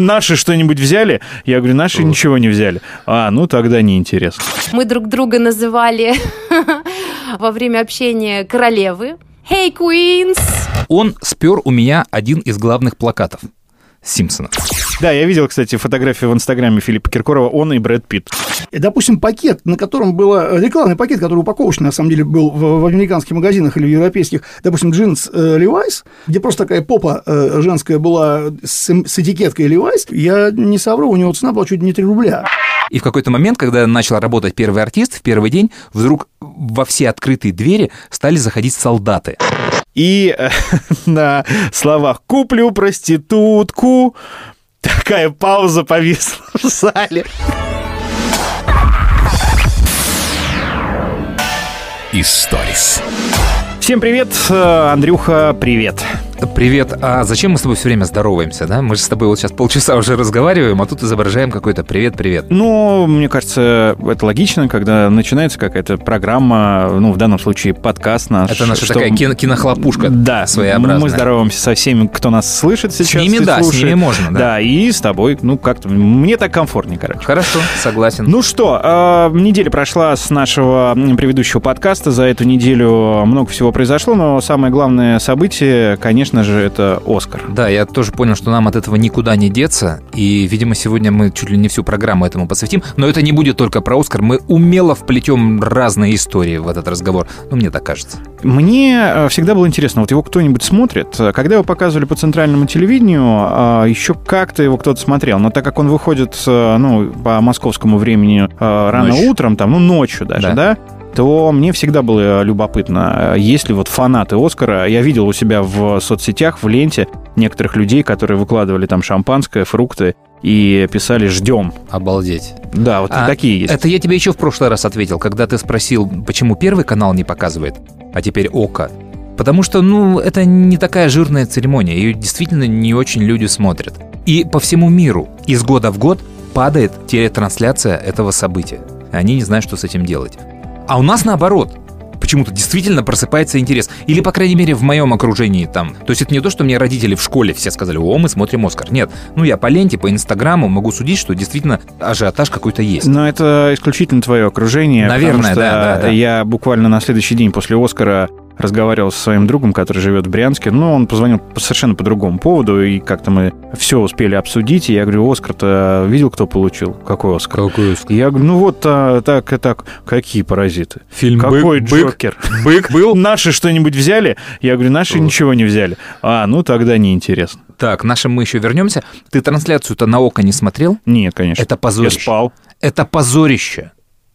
Наши что-нибудь взяли? Я говорю, наши ничего не взяли. А, ну тогда неинтересно. Мы друг друга называли во время общения королевы. Hey, Queens! Он спер у меня один из главных плакатов Симпсонов. Да, я видел, кстати, фотографию в Инстаграме Филиппа Киркорова, он и Брэд Питт. Допустим, пакет, на котором было рекламный пакет, который упаковочный, на самом деле, был в, в американских магазинах или в европейских, допустим, джинс э, Levi's, где просто такая попа э, женская была с, с этикеткой Levi's, я не совру, у него цена была чуть не 3 рубля. И в какой-то момент, когда начал работать первый артист, в первый день вдруг во все открытые двери стали заходить солдаты. И э, на словах «куплю проститутку» такая пауза повисла в зале. Историс. Всем привет, э, Андрюха, привет. Привет, а зачем мы с тобой все время здороваемся, да? Мы же с тобой вот сейчас полчаса уже разговариваем, а тут изображаем какой-то привет-привет. Ну, мне кажется, это логично, когда начинается какая-то программа, ну, в данном случае подкаст наш. Это наша что- такая кино- кинохлопушка Да, своеобразная. мы здороваемся со всеми, кто нас слышит сейчас. ними и да, с слушает. ними можно, да. Да, и с тобой, ну, как-то, мне так комфортнее, короче. Хорошо, согласен. Ну что, э, неделя прошла с нашего предыдущего подкаста. За эту неделю много всего произошло, но самое главное событие, конечно же, это Оскар. Да, я тоже понял, что нам от этого никуда не деться, и, видимо, сегодня мы чуть ли не всю программу этому посвятим, но это не будет только про Оскар, мы умело вплетем разные истории в этот разговор, ну, мне так кажется. Мне э, всегда было интересно, вот его кто-нибудь смотрит? Когда его показывали по центральному телевидению, э, еще как-то его кто-то смотрел, но так как он выходит, э, ну, по московскому времени э, рано Ночью. утром, там, ну, ночью даже, Да. да, то мне всегда было любопытно, э, есть ли вот фанаты Оскара. Я видел у себя в соцсетях, в ленте некоторых людей, которые выкладывали там шампанское, фрукты и писали «ждем». Обалдеть. Да, вот А, такие есть. Это я тебе еще в прошлый раз ответил, когда ты спросил, почему первый канал не показывает, а теперь ОКО. Потому что, ну, это не такая жирная церемония, ее действительно не очень люди смотрят. И по всему миру из года в год падает телетрансляция этого события. Они не знают, что с этим делать. А у нас наоборот. Почему-то действительно просыпается интерес. Или, по крайней мере, в моем окружении там. То есть это не то, что мне родители в школе все сказали, о, мы смотрим Оскар. Нет. Ну, я по ленте, по Инстаграму могу судить, что действительно ажиотаж какой-то есть. Но это исключительно твое окружение. Наверное, да, да, да. Я буквально на следующий день после Оскара разговаривал со своим другом, который живет в Брянске. Ну, он позвонил по- совершенно по другому поводу, и как-то мы все успели обсудить. И я говорю, Оскар-то видел, кто получил? Какой Оскар? Какой Оскар? Я говорю, ну вот а, так и так. Какие паразиты? Фильм Какой «Бык», «Бык», Джокер? Бык был? Наши что-нибудь взяли? Я говорю, наши ничего не взяли. А, ну тогда неинтересно. Так, нашим мы еще вернемся. Ты трансляцию-то на око не смотрел? Нет, конечно. Это Я позорище. спал. Это позорище.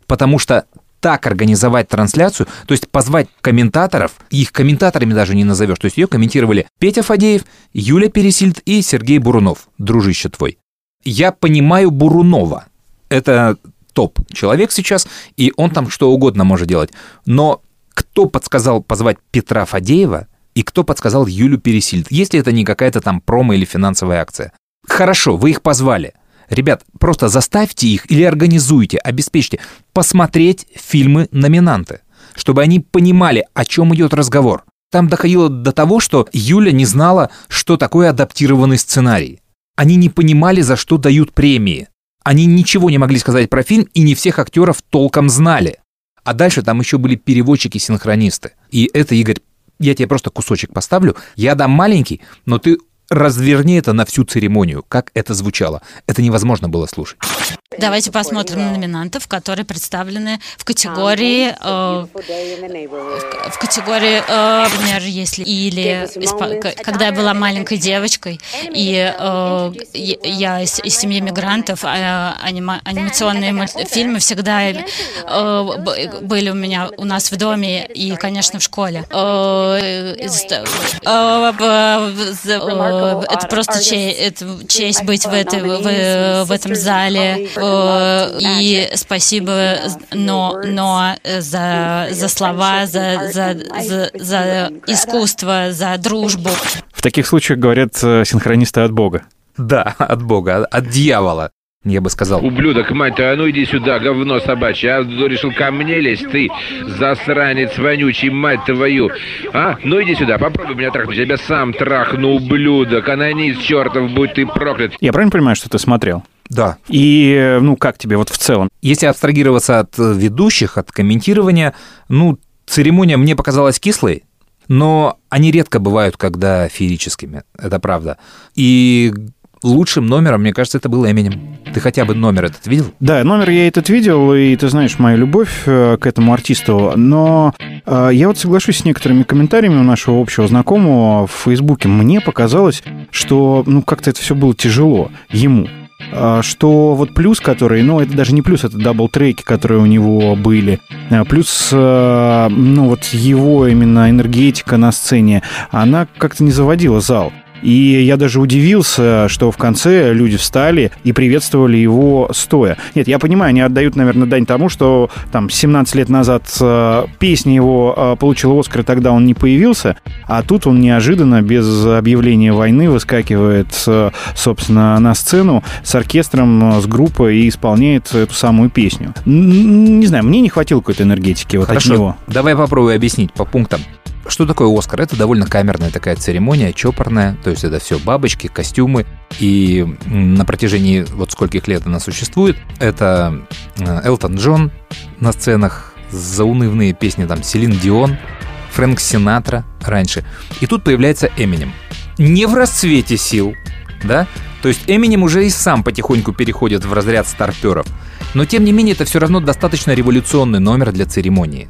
Потому что так организовать трансляцию, то есть позвать комментаторов, их комментаторами даже не назовешь. То есть ее комментировали Петя Фадеев, Юля Пересильд и Сергей Бурунов, дружище твой. Я понимаю Бурунова. Это топ человек сейчас, и он там что угодно может делать. Но кто подсказал позвать Петра Фадеева и кто подсказал Юлю Пересильд, если это не какая-то там промо или финансовая акция? Хорошо, вы их позвали. Ребят, просто заставьте их или организуйте, обеспечьте посмотреть фильмы-номинанты, чтобы они понимали, о чем идет разговор. Там доходило до того, что Юля не знала, что такое адаптированный сценарий. Они не понимали, за что дают премии. Они ничего не могли сказать про фильм, и не всех актеров толком знали. А дальше там еще были переводчики-синхронисты. И это, Игорь, я тебе просто кусочек поставлю. Я дам маленький, но ты разверни это на всю церемонию, как это звучало. Это невозможно было слушать. Давайте посмотрим на номинантов, которые представлены в категории, э, в, категории, э, например, если или к- когда я была маленькой девочкой и э, я- из, из семьи мигрантов, а анима- анимационные мультфильмы всегда э, были у меня у нас в доме и, конечно, в школе. Э, э, з- э, это просто че- это честь быть в, этой, в, в этом зале. Э, И спасибо, но, но за, за слова, за, за, за, за искусство, за дружбу. В таких случаях говорят э, синхронисты от Бога. Да, от Бога, от дьявола. Я бы сказал. Ублюдок, мать твою, а ну иди сюда, говно собачье. А решил ко мне лезть, ты засранец вонючий, мать твою. А? Ну иди сюда, попробуй меня трахнуть. Я тебя сам трахну, ублюдок. Анонист чертов, будь ты проклят. Я правильно понимаю, что ты смотрел? Да. И, ну, как тебе вот в целом? Если абстрагироваться от ведущих, от комментирования, ну, церемония мне показалась кислой, но они редко бывают, когда феерическими, это правда. И лучшим номером, мне кажется, это был Эминем. Ты хотя бы номер этот видел? Да, номер я этот видел, и ты знаешь мою любовь э, к этому артисту, но э, я вот соглашусь с некоторыми комментариями у нашего общего знакомого в Фейсбуке. Мне показалось, что ну как-то это все было тяжело ему э, что вот плюс, который, ну, это даже не плюс, это дабл-треки, которые у него были, плюс, ну, вот его именно энергетика на сцене, она как-то не заводила зал. И я даже удивился, что в конце люди встали и приветствовали его стоя. Нет, я понимаю, они отдают, наверное, дань тому, что там 17 лет назад э, песня его э, получила Оскар, и тогда он не появился, а тут он неожиданно, без объявления войны, выскакивает, э, собственно, на сцену с оркестром, с группой и исполняет эту самую песню. Не знаю, мне не хватило какой-то энергетики вот Хорошо, от него. давай попробую объяснить по пунктам. Что такое Оскар? Это довольно камерная такая церемония, чопорная, то есть это все бабочки, костюмы, и на протяжении вот скольких лет она существует, это э, Элтон Джон на сценах, заунывные песни там Селин Дион, Фрэнк Синатра раньше. И тут появляется Эминем. Не в расцвете сил, да? То есть Эминем уже и сам потихоньку переходит в разряд старперов. Но тем не менее это все равно достаточно революционный номер для церемонии.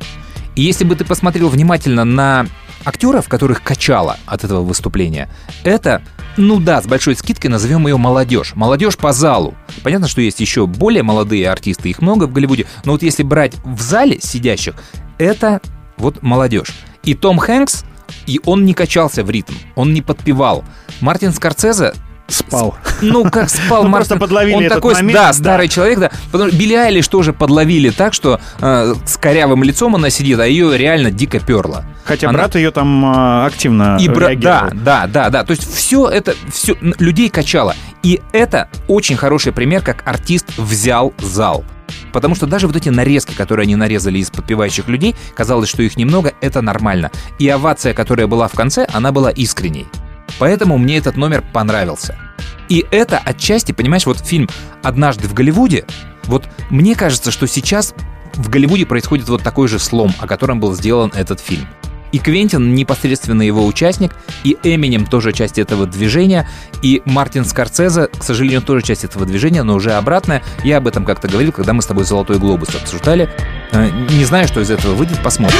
И если бы ты посмотрел внимательно на актеров, которых качало от этого выступления, это, ну да, с большой скидкой назовем ее молодежь. Молодежь по залу. Понятно, что есть еще более молодые артисты, их много в Голливуде, но вот если брать в зале сидящих, это вот молодежь. И Том Хэнкс, и он не качался в ритм, он не подпевал. Мартин Скорцезе Спал. Ну, как спал Ну, Мартин. просто подловили Он этот такой, момент, да, да. старый человек, да. Потому что Билли Айлиш тоже подловили так, что э, с корявым лицом она сидит, а ее реально дико перла. Хотя Она- брат ее там э, активно И бра- да, да, да, да. То есть все это, все людей качало. И это очень хороший пример, как артист взял зал. Потому что даже вот эти нарезки, которые они нарезали из подпевающих людей, казалось, что их немного, это нормально. И овация, которая была в конце, она была искренней. Поэтому мне этот номер понравился. И это отчасти, понимаешь, вот фильм «Однажды в Голливуде», вот мне кажется, что сейчас в Голливуде происходит вот такой же слом, о котором был сделан этот фильм. И Квентин непосредственно его участник, и Эминем тоже часть этого движения, и Мартин Скорсезе, к сожалению, тоже часть этого движения, но уже обратная. Я об этом как-то говорил, когда мы с тобой «Золотой глобус» обсуждали. Э, Не знаю, что из этого выйдет, посмотрим.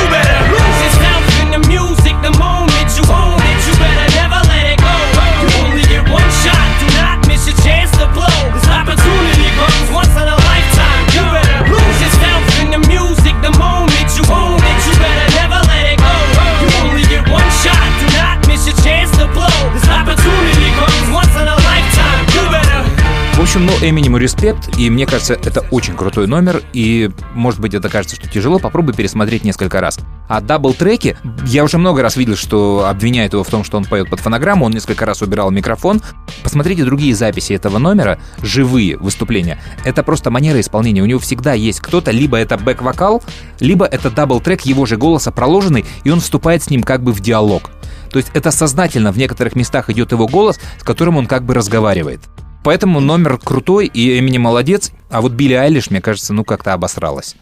Общем, ну, Эминему респект, и мне кажется, это очень крутой номер, и, может быть, это кажется, что тяжело, попробуй пересмотреть несколько раз. А дабл-треки, я уже много раз видел, что обвиняют его в том, что он поет под фонограмму, он несколько раз убирал микрофон. Посмотрите другие записи этого номера, живые выступления. Это просто манера исполнения. У него всегда есть кто-то, либо это бэк-вокал, либо это дабл-трек его же голоса проложенный, и он вступает с ним как бы в диалог. То есть это сознательно в некоторых местах идет его голос, с которым он как бы разговаривает. Поэтому номер крутой, и Эмини молодец, а вот Билли Айлиш, мне кажется, ну как-то обосралась.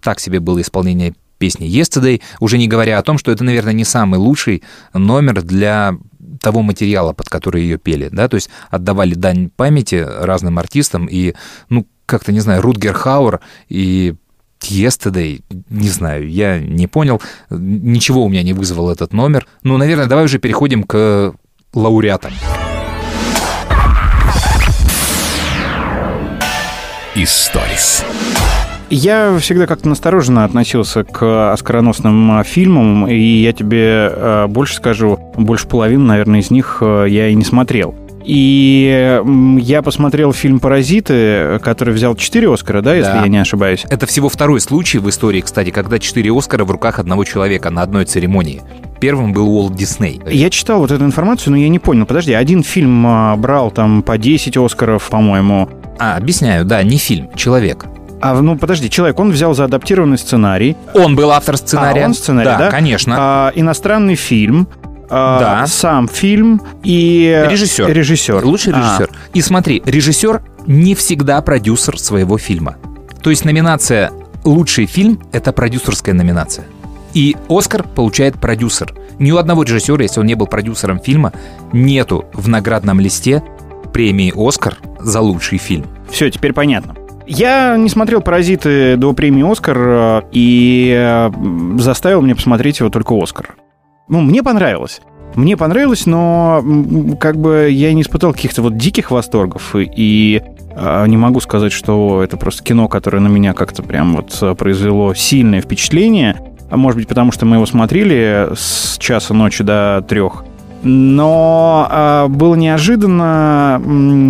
Так себе было исполнение песни Yesterday, уже не говоря о том, что это, наверное, не самый лучший номер для того материала, под который ее пели, да, то есть отдавали дань памяти разным артистам, и, ну, как-то, не знаю, Рутгер Хауэр и Yesterday, не знаю, я не понял, ничего у меня не вызвал этот номер. Ну, наверное, давай уже переходим к лауреатам. Историс. Я всегда как-то настороженно относился к оскароносным а, фильмам, и я тебе э, больше скажу, больше половины, наверное, из них э, я и не смотрел. И я посмотрел фильм «Паразиты», который взял 4 Оскара, да, если Да. я не ошибаюсь. Это всего второй случай в истории, кстати, когда четыре Оскара в руках одного человека на одной церемонии. Первым был Уолт Дисней. Я читал вот эту информацию, но я не понял. Подожди, один фильм а, брал там по 10 Оскаров, по-моему. А, объясняю, да, не фильм, человек. А, ну, подожди, человек, он взял за адаптированный сценарий. Он был автор сценария. А, он сценарий, да? Да, конечно. А, иностранный фильм. а, Да. Сам фильм и... Режиссер. Режиссер. Лучший А, режиссер. И смотри, режиссер не всегда продюсер своего фильма. То есть номинация «Лучший фильм» — это продюсерская номинация. И «Оскар» получает продюсер. Ни у одного режиссера, если он не был продюсером фильма, нету в наградном листе премии «Оскар» за лучший фильм. Все, теперь понятно. Я не смотрел «Паразиты» до премии «Оскар» э, и э, заставил мне посмотреть его только «Оскар». Ну, мне понравилось. Мне понравилось, но как бы я не испытал каких-то вот диких восторгов и, э, не могу сказать, что это просто кино, которое на меня как-то прям вот произвело сильное впечатление. А Может быть, потому что мы его смотрели с часа ночи до трех. Но а, было неожиданно.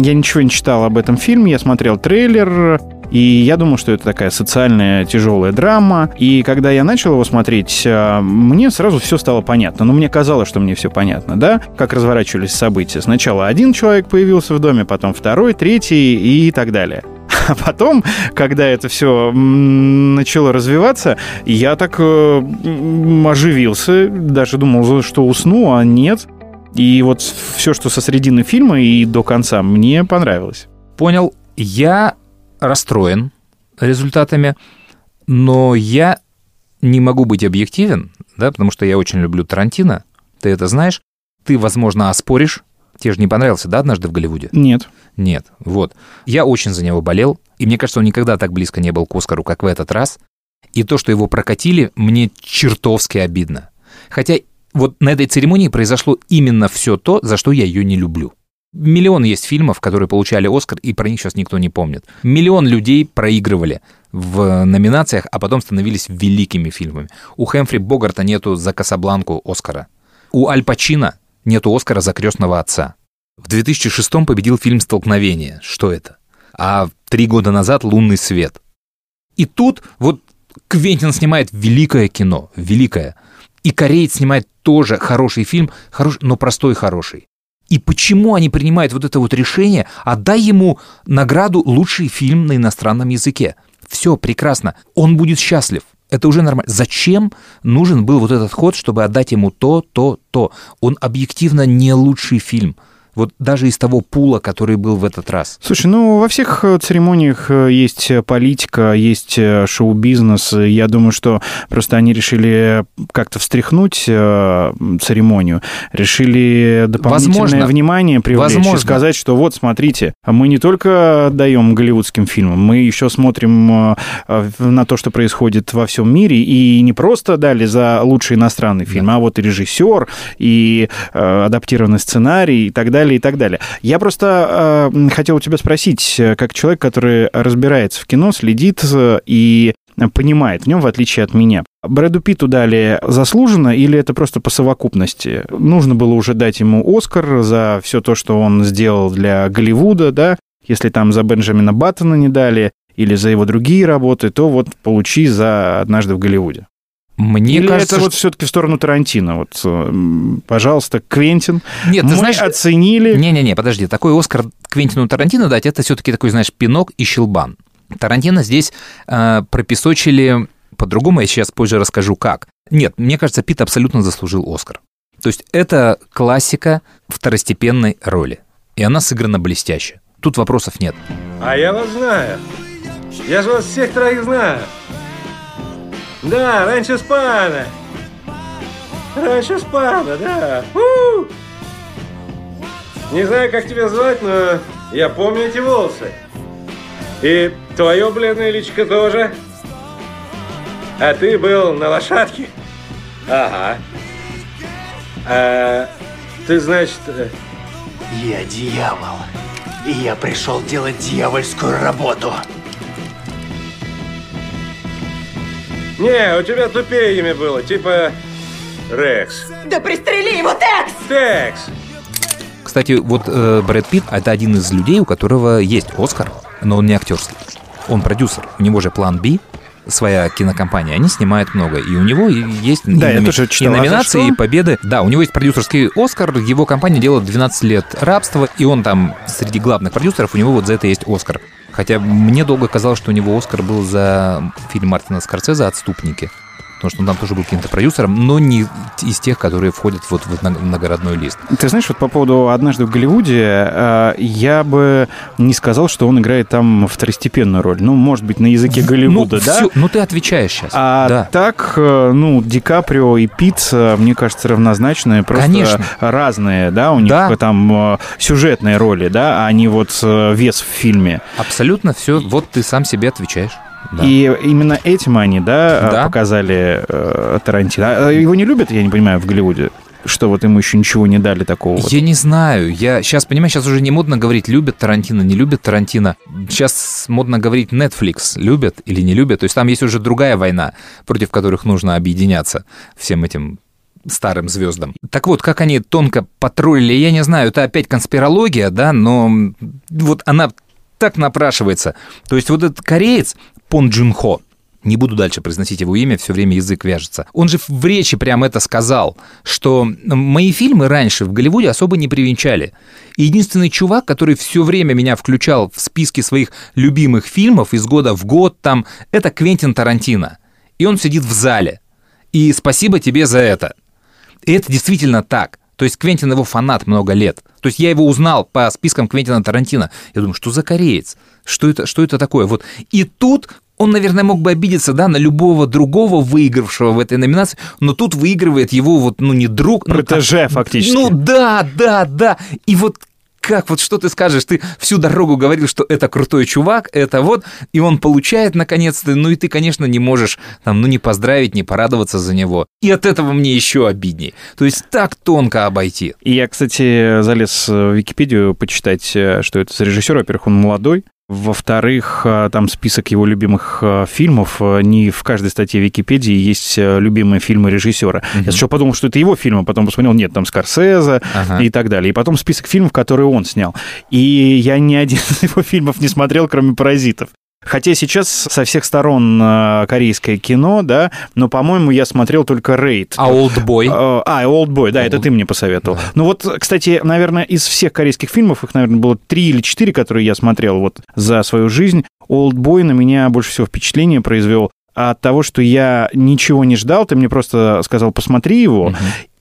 Я ничего не читал об этом фильме. Я смотрел трейлер. И я думал, что это такая социальная тяжелая драма. И когда я начал его смотреть, а, мне сразу все стало понятно. Но мне казалось, что мне все понятно, да? Как разворачивались события. Сначала один человек появился в доме, потом второй, третий и так далее. А потом, когда это все начало развиваться, я так э, оживился, даже думал, что усну, а нет. И вот все, что со середины фильма и до конца, мне понравилось. Понял, я расстроен результатами, но я не могу быть объективен, да, потому что я очень люблю Тарантино, ты это знаешь, ты, возможно, оспоришь, тебе же не понравился, да, однажды в Голливуде? Нет. Нет, вот. Я очень за него болел, и мне кажется, он никогда так близко не был к Оскару, как в этот раз. И то, что его прокатили, мне чертовски обидно. Хотя вот на этой церемонии произошло именно все то, за что я ее не люблю. Миллион есть фильмов, которые получали Оскар, и про них сейчас никто не помнит. Миллион людей проигрывали в номинациях, а потом становились великими фильмами. У Хэмфри Богарта нету за Касабланку Оскара. У Аль Пачино нету Оскара за крестного отца. В 2006 победил фильм «Столкновение». Что это? А три года назад «Лунный свет». И тут вот Квентин снимает великое кино, великое. И кореец снимает тоже хороший фильм, хорош, но простой хороший. И почему они принимают вот это вот решение, отдай ему награду «Лучший фильм на иностранном языке». Все, прекрасно. Он будет счастлив. Это уже нормально. Зачем нужен был вот этот ход, чтобы отдать ему то, то, то? Он объективно не лучший фильм. Вот даже из того пула, который был в этот раз. Слушай, ну во всех э, церемониях э, есть политика, есть э, шоу-бизнес. Я думаю, что просто они решили как-то встряхнуть э, церемонию, решили дополнительное Возможно. внимание привлечь и Возможно. сказать, что вот смотрите, мы не только отдаем голливудским фильмам, мы еще смотрим э, э, на то, что происходит во всем мире, и не просто дали за лучший иностранный фильм, а вот и режиссер, и э, адаптированный сценарий, и так далее, и так далее. Я просто э, хотел у тебя спросить, э, как человек, который разбирается в кино, следит э, и понимает в нем, в отличие от меня. Брэду Питту дали заслуженно или это просто по совокупности? Нужно было уже дать ему Оскар за все то, что он сделал для Голливуда, да? Если там за Бенджамина Баттона не дали или за его другие работы, то вот получи за «Однажды в Голливуде». Мне Или кажется, это вот что- все-таки в сторону Тарантино? Вот, э, пожалуйста, Квентин, Нет, ты мы знаешь, оценили... Не-не-не, подожди, такой Оскар Квентину Тарантино дать, это все-таки такой, знаешь, пинок и щелбан. Тарантино здесь э, пропесочили по-другому, я сейчас позже расскажу как. Нет, мне кажется, Пит абсолютно заслужил Оскар. То есть это классика второстепенной роли. И она сыграна блестяще. Тут вопросов нет. А я вас знаю. Я же вас всех троих знаю. Да, раньше спана. Раньше спана, да. У! Не знаю, как тебя звать, но я помню эти волосы. И твое бледное личико тоже. А ты был на лошадке? Ага. А ты, значит, э, Я дьявол. И я пришел делать дьявольскую работу. Не, у тебя тупее имя было, типа Рекс. Да пристрели его, Текс! Текс! Кстати, вот э, Брэд Питт — это один из людей, у которого есть Оскар, но он не актерский. Он продюсер. У него же план «Би», своя кинокомпания, они снимают много. И у него есть Да, и, я тоже читал. и А номинации, и победы. Да, у него есть продюсерский Оскар, его компания делает 12 лет рабства, и он там среди главных продюсеров, у него вот за это есть Оскар. Хотя мне долго казалось, что у него Оскар был за фильм Мартина Скорсезе «Отступники». Потому что он там тоже был каким-то продюсером, но не из тех, которые входят вот в много- многородной лист. Ты знаешь, вот по поводу «Однажды в Голливуде», э, я бы не сказал, что он играет там второстепенную роль. Ну, может быть, на языке Голливуда, ну, да? всё- ну, ты отвечаешь сейчас. А да. так, э, ну, Ди Каприо и Питт, мне кажется, равнозначные, просто Конечно. разные, да, у них Да. там э, сюжетные роли, да, а не вот вес в фильме. Абсолютно все. Вот ты сам себе отвечаешь. Да. И именно этим они, да, э, Да. показали показали Тарантино. А его не любят, я не понимаю, в Голливуде? Что вот ему еще ничего не дали такого? Я не знаю. Я сейчас, понимаешь, сейчас уже не модно говорить, любят Тарантино, не любят Тарантино. Сейчас модно говорить Netflix, любят или не любят. То есть там есть уже другая война, против которых нужно объединяться всем этим старым звездам. Так вот, как они тонко потроллили, я не знаю, это опять конспирология, да, но вот она так напрашивается. То есть вот этот кореец Пон Джун Хо, не буду дальше произносить его имя, все время язык вяжется. Он же в речи прям это сказал, что мои фильмы раньше в Голливуде особо не привенчали. И единственный чувак, который все время меня включал в списки своих любимых фильмов из года в год, там, это Квентин Тарантино. И он сидит в зале. И спасибо тебе за это. И это действительно так. То есть Квентин его фанат много лет. То есть я его узнал по спискам Квентина Тарантино. Я думаю, что за кореец? Что это, что это такое? Вот. И тут он, наверное, мог бы обидеться, да, на любого другого выигравшего в этой номинации, но тут выигрывает его вот, ну, не друг... ну, Протеже, как- фактически. Ну, да, да, да. И вот как вот что ты скажешь? Ты всю дорогу говорил, что это крутой чувак, это вот, и он получает наконец-то, ну и ты, конечно, не можешь там, ну не поздравить, не порадоваться за него. И от этого мне еще обидней. То есть так тонко обойти. И я, кстати, залез в Википедию почитать, э, что это за режиссер. Во-первых, он молодой. Во-вторых, э, там список его любимых э, фильмов. Э, Не в каждой статье Википедии есть любимые фильмы режиссера. Я сначала подумал, что это его фильм, а потом посмотрел, нет, там Скорсезе Ага. и так далее. И потом список фильмов, которые он снял. И я ни один из его фильмов не смотрел, кроме «Паразитов». Хотя сейчас со всех сторон э, корейское кино, да, но, по-моему, я смотрел только «Рейд». А «Олдбой»? Э, А, «Олдбой», да, это ты мне посоветовал. Ну вот, кстати, наверное, из всех корейских фильмов, их, наверное, было три или четыре, которые я смотрел вот за свою жизнь, «Олдбой» на меня больше всего впечатление произвел от того, что я ничего не ждал, ты мне просто сказал, посмотри его,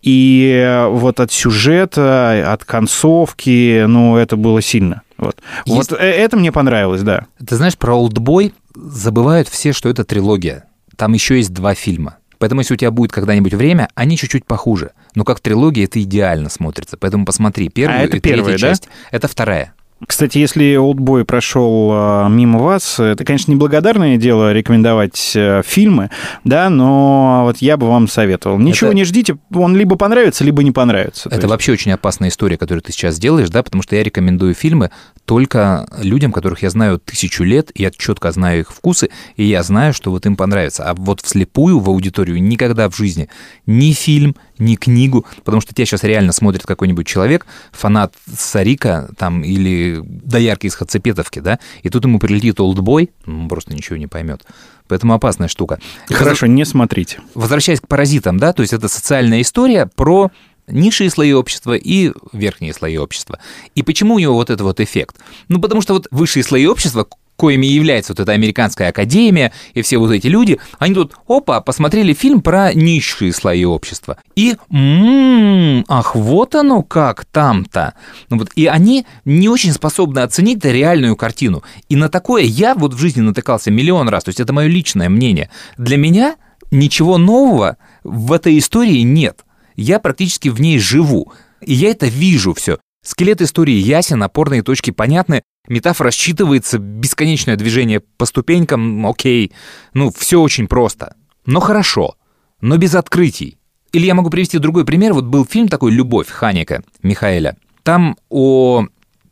и э, вот от сюжета, от концовки, ну, это было сильно. Вот, Есть- вот э, это мне понравилось, да. Ты знаешь, про «Олдбой» забывают все, что это трилогия. Там еще есть два фильма. Поэтому, если у тебя будет когда-нибудь время, они чуть-чуть похуже. Но как трилогия это идеально смотрится. Поэтому посмотри первую А это и третью первая, да? часть. Это вторая. Кстати, если «Олдбой» прошел э, мимо вас, это, конечно, неблагодарное дело рекомендовать э, фильмы, да, но вот я бы вам советовал. Ничего Это- не ждите, он либо понравится, либо не понравится. То Это есть- вообще очень опасная история, которую ты сейчас делаешь, да, потому что я рекомендую фильмы только людям, которых я знаю тысячу лет, я четко знаю их вкусы, и я знаю, что вот им понравится. А вот вслепую в аудиторию никогда в жизни ни фильм, ни книгу, потому что тебя сейчас реально смотрит какой-нибудь человек, фанат Сарика там или доярки из Хацепетовки, да, и тут ему прилетит олдбой, ну, он просто ничего не поймет. Поэтому опасная штука. Хорошо, не смотрите. Возвращаясь к паразитам, да, то есть это социальная история про низшие слои общества и верхние слои общества. И почему у него вот этот вот эффект? Ну, потому что вот высшие слои общества, коими является вот эта американская академия и все вот эти люди, они тут, опа, посмотрели фильм про низшие слои общества. И, м ах, вот оно как там-то. Ну вот, и они не очень способны оценить реальную картину. И на такое я вот в жизни натыкался миллион раз. То есть это мое личное мнение. Для меня ничего нового в этой истории нет. Я практически в ней живу. И я это вижу все. Скелет истории ясен, опорные точки понятны, метафора считывается, бесконечное движение по ступенькам, окей. Ну, все очень просто. Но хорошо. Но без открытий. Или я могу привести другой пример. Вот был фильм такой «Любовь» Ханика Михаэля. Там о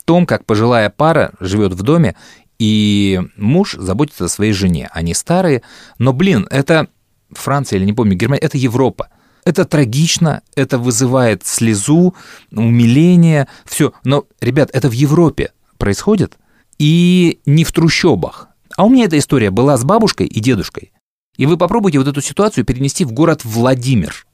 том, как пожилая пара живет в доме, и муж заботится о своей жене. Они старые, но, блин, это Франция или не помню, Германия, это Европа. Это трагично, это вызывает слезу, умиление, все. Но, ребят, это в Европе происходит, и не в трущобах. А у меня эта история была с бабушкой и дедушкой. И вы попробуйте вот эту ситуацию перенести в город Владимир.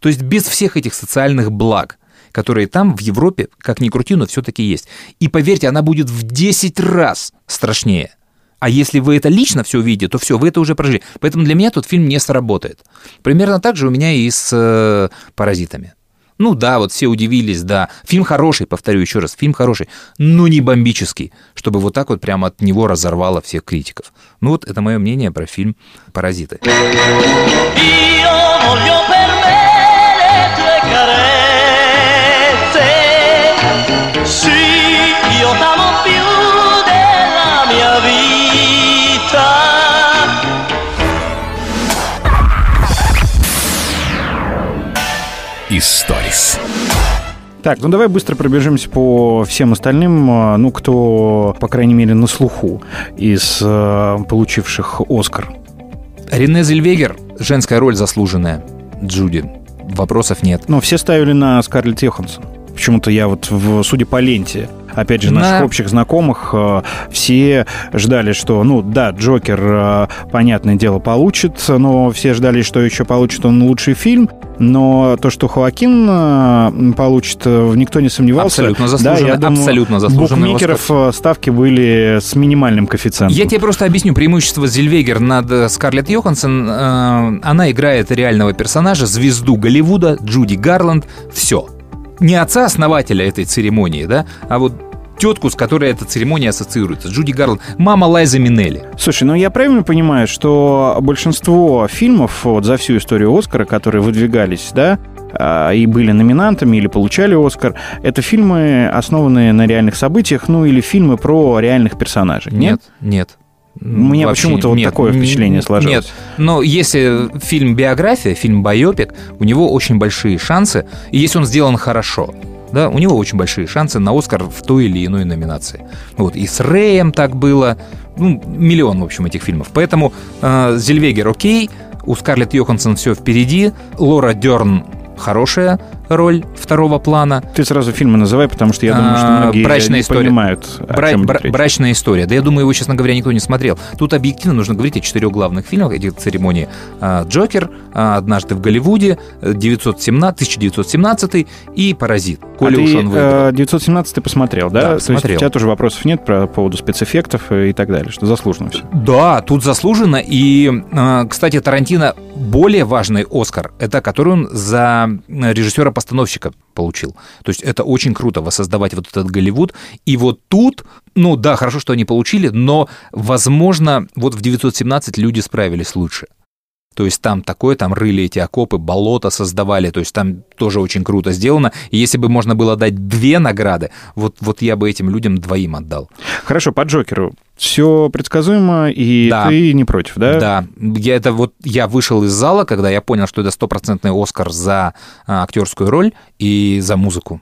То есть без всех этих социальных благ, которые там в Европе, как ни крути, но все-таки есть. И поверьте, она будет в 10 раз страшнее. А если вы это лично все увидите, то все, вы это уже прожили. Поэтому для меня тот фильм не сработает. Примерно так же у меня и с э, «Паразитами». Ну да, вот все удивились, да. Фильм хороший, повторю еще раз, фильм хороший, но не бомбический, чтобы вот так вот прямо от него разорвало всех критиков. Ну вот это мое мнение про фильм «Паразиты». Историс. Так, ну давай быстро пробежимся по всем остальным, э, ну, кто, по крайней мере, на слуху из э, получивших Оскар. Рене Зельвегер, женская роль заслуженная. Джуди. Вопросов нет. Но все ставили на Скарлетт Йоханссон. Почему-то я вот, в, судя по ленте, опять же, наших На- общих знакомых, э, все ждали, что, ну, да, Джокер, э, понятное дело, получит, но все ждали, что еще получит он лучший фильм, но то, что Хоакин э, получит, никто не сомневался. Абсолютно да, заслуженно, я думаю, абсолютно заслуженный букмекеров ставки были с минимальным коэффициентом. Я тебе просто объясню преимущество Зельвегер над Скарлетт Йоханссон. Она играет реального персонажа, звезду Голливуда, Джуди Гарланд. Все. Не отца-основателя этой церемонии, да, а вот тетку, с которой эта церемония ассоциируется. Джуди Гарланд. Мама Лайза Минелли. Слушай, ну я правильно понимаю, что большинство фильмов вот за всю историю Оскара, которые выдвигались, да, а, и были номинантами или получали Оскар, это фильмы, основанные на реальных событиях, ну или фильмы про реальных персонажей. Нет? Нет. У меня почему-то вот нет. такое впечатление сложилось. Нет, но если фильм биография, фильм байопик, у него очень большие шансы, и если он сделан хорошо, да, у него очень большие шансы на Оскар в той или иной номинации. Вот, и с Рэем так было, ну, миллион, в общем, этих фильмов. Поэтому э, Зельвегер окей, у Скарлетт Йоханссон все впереди, Лора Дерн хорошая роль второго плана. Ты сразу фильмы называй, потому что я думаю, что А, многие «Брачная не история». понимают, о Бра- чем бра- брачная история. Да я думаю, его, честно говоря, никто не смотрел. Тут объективно нужно говорить о четырех главных фильмах этих церемоний. А, «Джокер», а, «Однажды в Голливуде», э, 917, 1917 и «Паразит». Коли а уж он выбрал. э, 917 ты посмотрел, да? Да, То есть у тебя тоже вопросов нет про поводу спецэффектов и так далее, что заслуженно все. Да, тут заслуженно. И, э, кстати, Тарантино более важный Оскар, это который он за режиссера-постановщика получил. То есть это очень круто воссоздавать вот этот Голливуд. И вот тут, ну да, хорошо, что они получили, но, возможно, вот в 917 люди справились лучше. То есть там такое, там рыли эти окопы, болото создавали, то есть там тоже очень круто сделано. И если бы можно было дать две награды, вот, вот я бы этим людям двоим отдал. Хорошо, по Джокеру. Все предсказуемо, и Да. ты не против, да? Да, я это вот я вышел из зала, когда я понял, что это стопроцентный Оскар за а, актерскую роль и за музыку.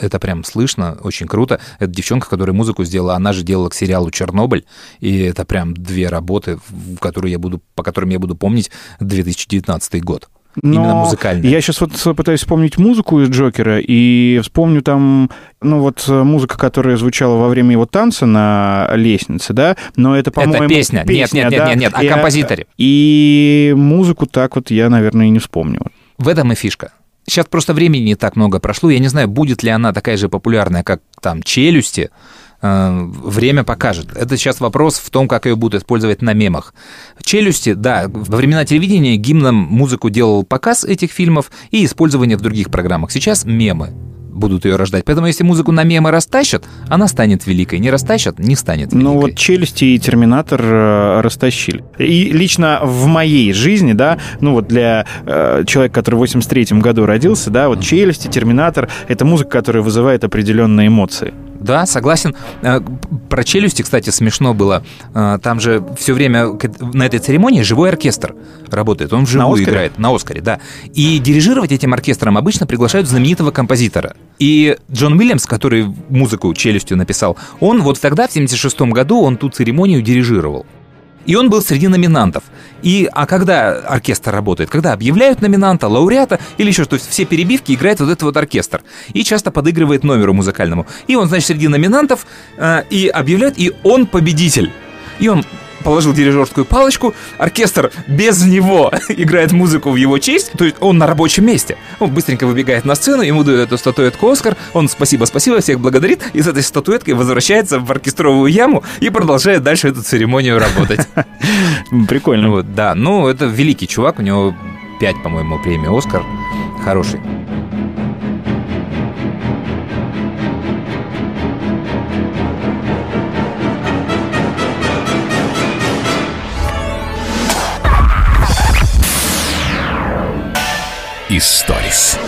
Это прям слышно, очень круто. Это девчонка, которая музыку сделала, она же делала к сериалу «Чернобыль», и это прям две работы, в которые я буду, по которым я буду помнить 2019 год. Именно Но музыкальные. Я сейчас вот пытаюсь вспомнить музыку из Джокера, и вспомню там, ну вот э, музыка, которая звучала во время его танца на лестнице, да, но это, по-моему, песня. Нет, нет, нет, да? нет, нет, о И, композиторе. И музыку так вот я, наверное, и не вспомню. В этом и фишка. Сейчас просто времени не так много прошло. Я не знаю, будет ли она такая же популярная, как там «Челюсти». Э, Время покажет. Это сейчас вопрос в том, как ее будут использовать на мемах. «Челюсти», да, во времена телевидения гимном музыку делал показ этих фильмов и использование в других программах. Сейчас мемы будут ее рождать. Поэтому если музыку на мемы растащат, она станет великой. Не растащат, не станет великой. Ну вот «Челюсти» и «Терминатор» э, растащили. И лично в моей жизни, да, ну вот для э, человека, который в 83 году родился, да, вот «Челюсти», «Терминатор» — это музыка, которая вызывает определенные эмоции. Да, согласен. Э, Про челюсти, кстати, смешно было. Э, Там же все время на этой церемонии живой оркестр работает. Он вживую Оскаре? играет. На Оскаре, да. И дирижировать этим оркестром обычно приглашают знаменитого композитора. И Джон Уильямс, который музыку челюстью написал, он вот тогда, в 76 году, он ту церемонию дирижировал. И он был среди номинантов. И, а когда оркестр работает? Когда объявляют номинанта, лауреата или еще что, то есть все перебивки играет вот этот вот оркестр. И часто подыгрывает номеру музыкальному. И он, значит, среди номинантов э, и объявляет, и он победитель. И он положил дирижерскую палочку, оркестр без него играет музыку в его честь, то есть он на рабочем месте. Он быстренько выбегает на сцену, ему дают эту статуэтку Оскар, он спасибо, спасибо, всех благодарит, и с этой статуэткой возвращается в оркестровую яму и продолжает дальше эту церемонию работать. Прикольно. Вот, да, ну, это великий чувак, у него 5, по-моему, премий Оскар. Хороший. Историс.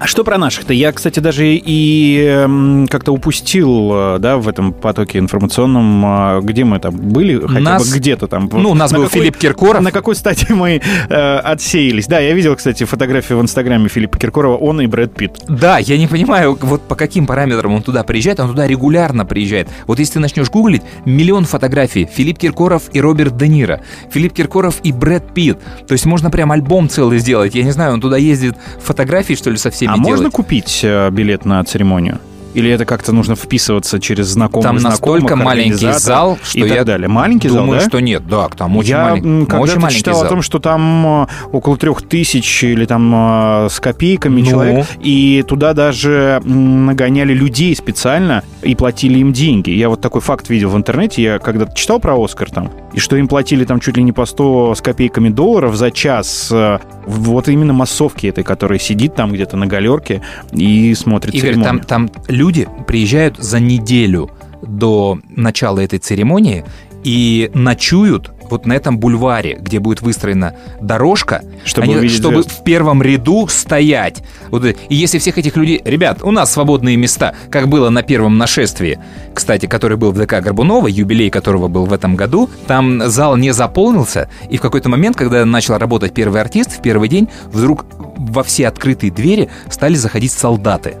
А что про наших-то? Я, кстати, даже и эм, как-то упустил, э, да, в этом потоке информационном, э, где мы там были, хотя Нас- бы где-то там. Ну, у нас На был какой- Филипп Киркоров. На какой стадии мы э, отсеялись? Да, я видел, кстати, фотографию в Инстаграме Филиппа Киркорова, он и Брэд Питт. Да, я не понимаю, вот по каким параметрам он туда приезжает, он туда регулярно приезжает. Вот если ты начнешь гуглить, миллион фотографий Филипп Киркоров и Роберт Де Ниро, Филипп Киркоров и Брэд Питт. То есть можно прям альбом целый сделать. Я не знаю, он туда ездит фотографии, что ли, со всеми А делать. можно купить э, билет на церемонию? Или это как-то нужно вписываться через знакомых Там знакомых, настолько маленький зал, что и так я далее. Маленький думаю, зал, да? что нет. Да, там очень я маленький, очень когда-то читал зал. о том, что там э, около трех тысяч или там э, с копейками Ну? человек, и туда даже нагоняли людей специально и платили им деньги. Я вот такой факт видел в интернете, я когда-то читал про Оскар там, и что им платили там чуть ли не по 100 с копейками долларов за час э, вот именно массовки этой, которая сидит там где-то на галерке и смотрит Игорь, церемонию. там, там люди приезжают за неделю до начала этой церемонии и ночуют вот на этом бульваре, где будет выстроена дорожка, Чтобы они- чтобы звезд. в первом ряду стоять. Вот, и если всех этих людей... Ребят, у нас свободные места, как было на первом нашествии, кстати, который был в ДК Горбунова, юбилей которого был в этом году, там зал не заполнился, и в какой-то момент, когда начал работать первый артист, в первый день, вдруг во все открытые двери стали заходить солдаты.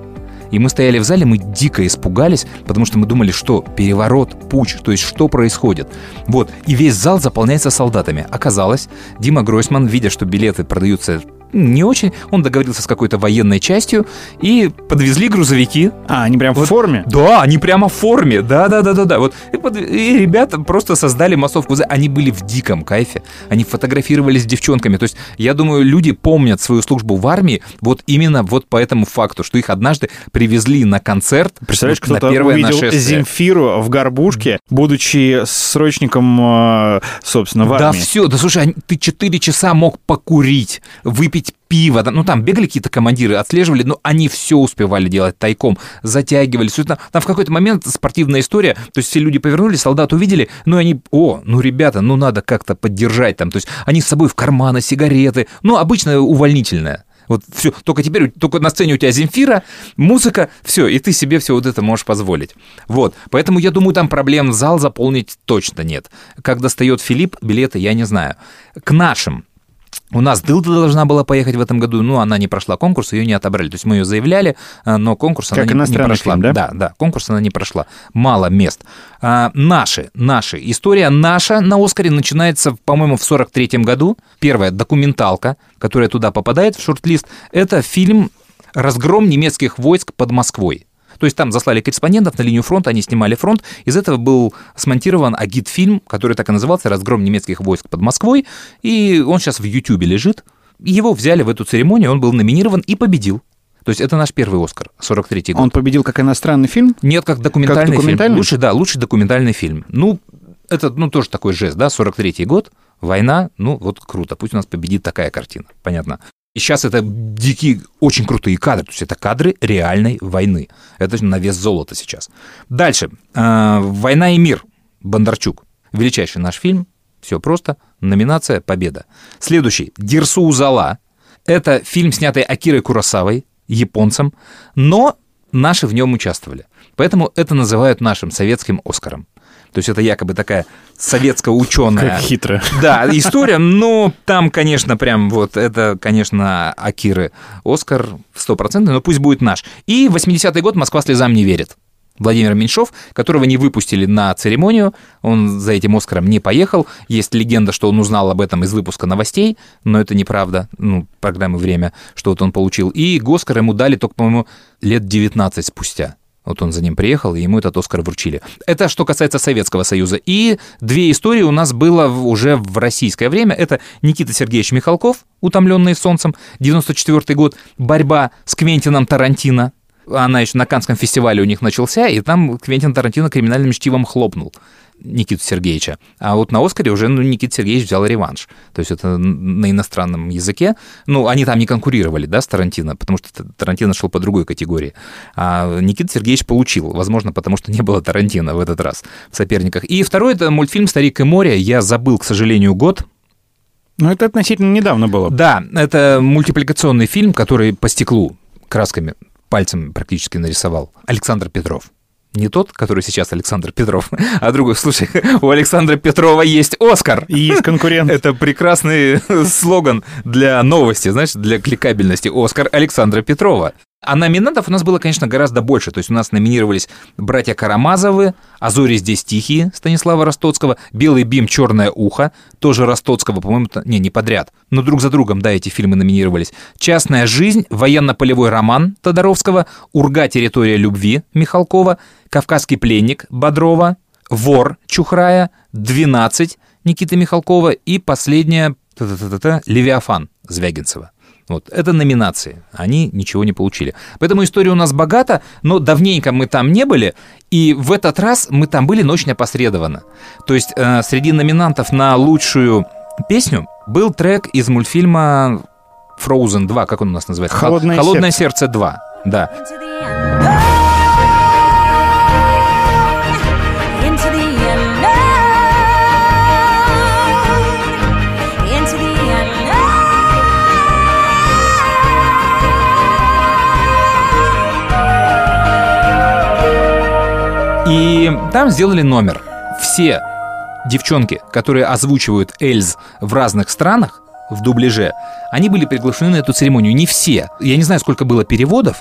И мы стояли в зале, мы дико испугались, потому что мы думали, что переворот, путь, то есть что происходит. Вот, и весь зал заполняется солдатами. Оказалось, Дима Гройсман, видя, что билеты продаются не очень, он договорился с какой-то военной частью и подвезли грузовики. А, они прям в форме? Да, они прямо в форме, да-да-да-да-да. Вот, и, под- и ребята просто создали массовку. Они были в диком кайфе, они фотографировались с девчонками. То есть, я думаю, люди помнят свою службу в армии вот именно вот по этому факту, что их однажды привезли на концерт Представляешь, вот на кто-то первое увидел нашествие. Земфиру в горбушке, будучи срочником, э, собственно, в Да армии. все, да слушай, ты 4 часа мог покурить, выпить пиво, да, ну там бегали какие-то командиры, отслеживали, но они все успевали делать тайком, затягивали, это. там в какой-то момент спортивная история, то есть все люди повернулись, солдат увидели, ну и они, о, ну ребята, ну надо как-то поддержать там, то есть они с собой в карманы, сигареты, ну обычно увольнительное. Вот все, только теперь только на сцене у тебя Земфира, музыка, все, и ты себе все вот это можешь позволить. Вот, поэтому я думаю, там проблем зал заполнить точно нет. Как достает Филипп билеты, я не знаю. К нашим. У нас Дылда должна была поехать в этом году, но она не прошла конкурс, ее не отобрали. То есть мы ее заявляли, а, но конкурс она Как не, не иностранный прошла. фильм, да? Да, да, конкурс она не прошла. Мало мест. А, наши, наши. История наша на Оскаре начинается, по-моему, в 43-м году. Первая документалка, которая туда попадает в шорт-лист, это фильм «Разгром немецких войск под Москвой». То есть там заслали корреспондентов на линию фронта, они снимали фронт. Из этого был смонтирован агит-фильм, который так и назывался «Разгром немецких войск под Москвой». И он сейчас в Ютьюбе лежит. Его взяли в эту церемонию, он был номинирован и победил. То есть это наш первый Оскар, 43-й год. Он победил как иностранный фильм? Нет, как документальный, Как документальный? фильм. Лучше, да, лучший документальный фильм. Ну, это, ну, тоже такой жест, да, 43-й год, война, ну, вот круто, пусть у нас победит такая картина, понятно. И сейчас это дикие, очень крутые кадры, то есть это кадры реальной войны. Это на вес золота сейчас. Дальше. А, «Война и мир», Бондарчук. Величайший наш фильм, все просто, номинация «Победа». Следующий, «Дерсу Узала». Это фильм, снятый Акирой Куросавой, японцем, но наши в нем участвовали. Поэтому это называют нашим советским Оскаром. То есть это якобы такая советская ученая. Как хитро. Да, история, но там, конечно, прям вот это, конечно, Акиры Оскар стопроцентный, но пусть будет наш. И 80-й год «Москва слезам не верит». Владимир Меньшов, которого не выпустили на церемонию, он за этим Оскаром не поехал. Есть легенда, что он узнал об этом из выпуска новостей, но это неправда, ну, программы «Время», что вот он получил. И Оскар ему дали только, по-моему, лет 19 спустя. Вот он за ним приехал, и ему этот Оскар вручили. Это что касается Советского Союза. И две истории у нас было уже в российское время. Это Никита Сергеевич Михалков, «Утомленный солнцем», 94 год, борьба с Квентином Тарантино. Она еще на Канском фестивале у них начался, и там Квентин Тарантино криминальным чтивом хлопнул Никиту Сергеевича. А вот на Оскаре уже ну, Никита Сергеевич взял реванш. То есть это на иностранном языке. Ну, они там не конкурировали, да, с Тарантино, потому что Тарантино шел по другой категории. А Никита Сергеевич получил, возможно, потому что не было Тарантино в этот раз в соперниках. И второй это мультфильм «Старик и море». Я забыл, к сожалению, год. Ну, это относительно недавно было. Да, это мультипликационный фильм, который по стеклу красками, пальцем практически нарисовал Александр Петров. Не тот, который сейчас Александр Петров, а другой. Слушай, у Александра Петрова есть Оскар. И есть конкурент. Это прекрасный слоган для новости, знаешь, для кликабельности. Оскар Александра Петрова. А номинантов у нас было, конечно, гораздо больше. То есть у нас номинировались братья Карамазовы, «А зори здесь тихие» Станислава Ростоцкого, «Белый бим. Черное ухо» тоже Ростоцкого, по-моему, не, не подряд. Но друг за другом, да, эти фильмы номинировались. «Частная жизнь», «Военно-полевой роман» Тодоровского, «Урга. Территория любви» Михалкова, «Кавказский пленник» Бодрова, «Вор» Чухрая, «12» Никиты Михалкова и последняя «Левиафан» Звягинцева. Вот, это номинации. Они ничего не получили. Поэтому история у нас богата, но давненько мы там не были, и в этот раз мы там были, но очень опосредованно. То есть э, среди номинантов на лучшую песню был трек из мультфильма Frozen 2, как он у нас называется? «Холодное Холодное сердце 2. Да. И там сделали номер. Все девчонки, которые озвучивают Эльз в разных странах, в дубляже, они были приглашены на эту церемонию. Не все. Я не знаю, сколько было переводов.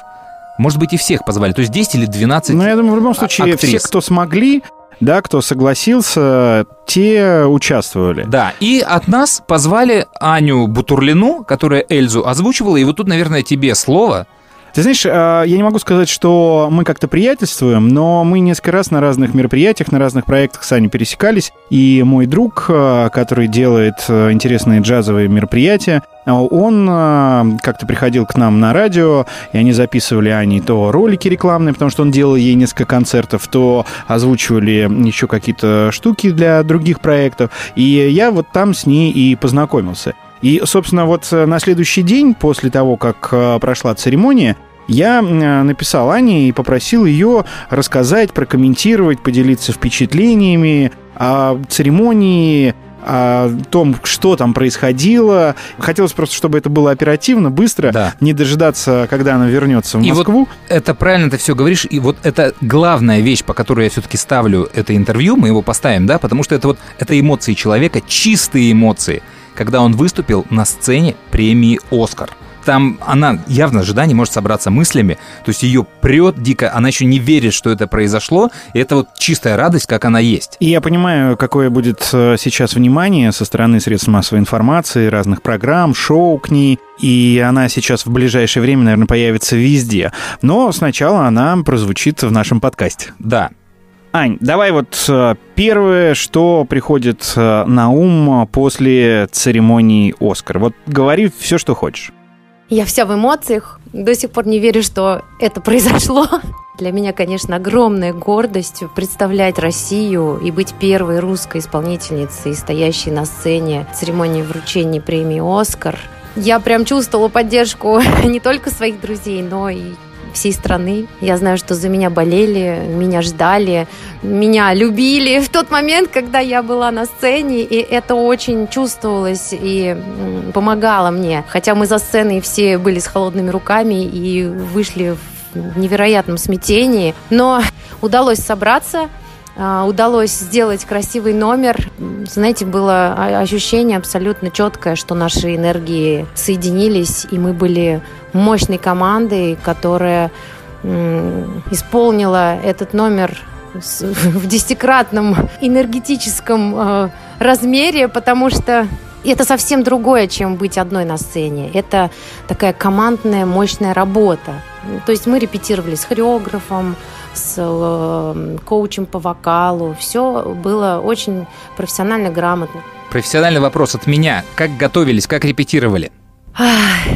Может быть, и всех позвали. То есть 10 или 12 Но Ну, я думаю, в любом случае, актрис. все, кто смогли, да, кто согласился, те участвовали. Да, и от нас позвали Аню Бутурлину, которая Эльзу озвучивала. И вот тут, наверное, тебе слово. Ты знаешь, э, я не могу сказать, что мы как-то приятельствуем, но мы несколько раз на разных мероприятиях, на разных проектах с Аней пересекались. И мой друг, э, который делает э, интересные джазовые мероприятия, э, он как-то приходил к нам на радио, и они записывали Ане то ролики рекламные, потому что он делал ей несколько концертов, то озвучивали еще какие-то штуки для других проектов. И я вот там с ней и познакомился. И, собственно, вот э, на следующий день, после того, как э, прошла церемония, я э, написал Ане и попросил ее рассказать, прокомментировать, поделиться впечатлениями о церемонии, о том, что там происходило. Хотелось просто, чтобы это было оперативно, быстро, Да. не дожидаться, когда она вернется в И вот Москву. это правильно ты все говоришь, и вот это главная вещь, по которой я все-таки ставлю это интервью, мы его поставим, да, потому что это вот это эмоции человека, чистые эмоции, когда он выступил на сцене премии «Оскар». Там она явно ожидание не может собраться мыслями, то есть ее прет дико, она еще не верит, что это произошло, и это вот чистая радость, как она есть. И я понимаю, какое будет э, сейчас внимание со стороны средств массовой информации, разных программ, шоу к ней, и она сейчас в ближайшее время, наверное, появится везде. Но сначала она прозвучит в нашем подкасте. Да, Ань, давай вот э, первое, что приходит э, на ум после церемонии «Оскар». Вот говори все, что хочешь. Я вся в эмоциях. До сих пор не верю, что это произошло. Для меня, конечно, огромной гордостью представлять Россию и быть первой русской исполнительницей, стоящей на сцене церемонии вручения премии «Оскар». Я прям чувствовала поддержку не только своих друзей, но и всей страны. Я знаю, что за меня болели, меня ждали, меня любили в тот момент, когда я была на сцене, и это очень чувствовалось и помогало мне. Хотя мы за сценой все были с холодными руками и вышли в невероятном смятении, но удалось собраться, удалось сделать красивый номер. Знаете, было ощущение абсолютно четкое, что наши энергии соединились, и мы были мощной командой, которая исполнила этот номер в десятикратном энергетическом э, размере, потому что это совсем другое, чем быть одной на сцене. Это такая командная, мощная работа. То есть мы репетировали с хореографом, с э, коучем по вокалу. Все было очень профессионально, грамотно. Профессиональный вопрос от меня. Как готовились, как репетировали?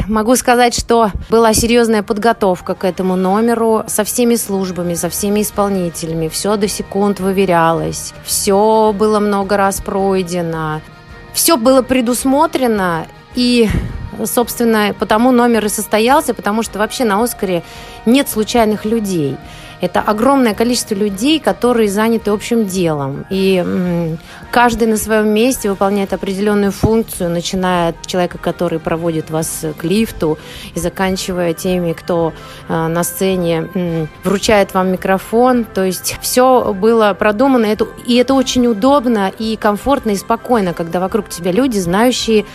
Могу сказать, что была серьезная подготовка к этому номеру со всеми службами, со всеми исполнителями. Все до секунд выверялось, все было много раз пройдено, все было предусмотрено и собственно, потому номер и состоялся, потому что вообще на Оскаре нет случайных людей. Это огромное количество людей, которые заняты общим делом. И каждый на своем месте выполняет определенную функцию, начиная от человека, который проводит вас к лифту, и заканчивая теми, кто э, на сцене вручает вам микрофон. То есть все было продумано, и это очень удобно и комфортно и спокойно, когда вокруг тебя люди, знающие,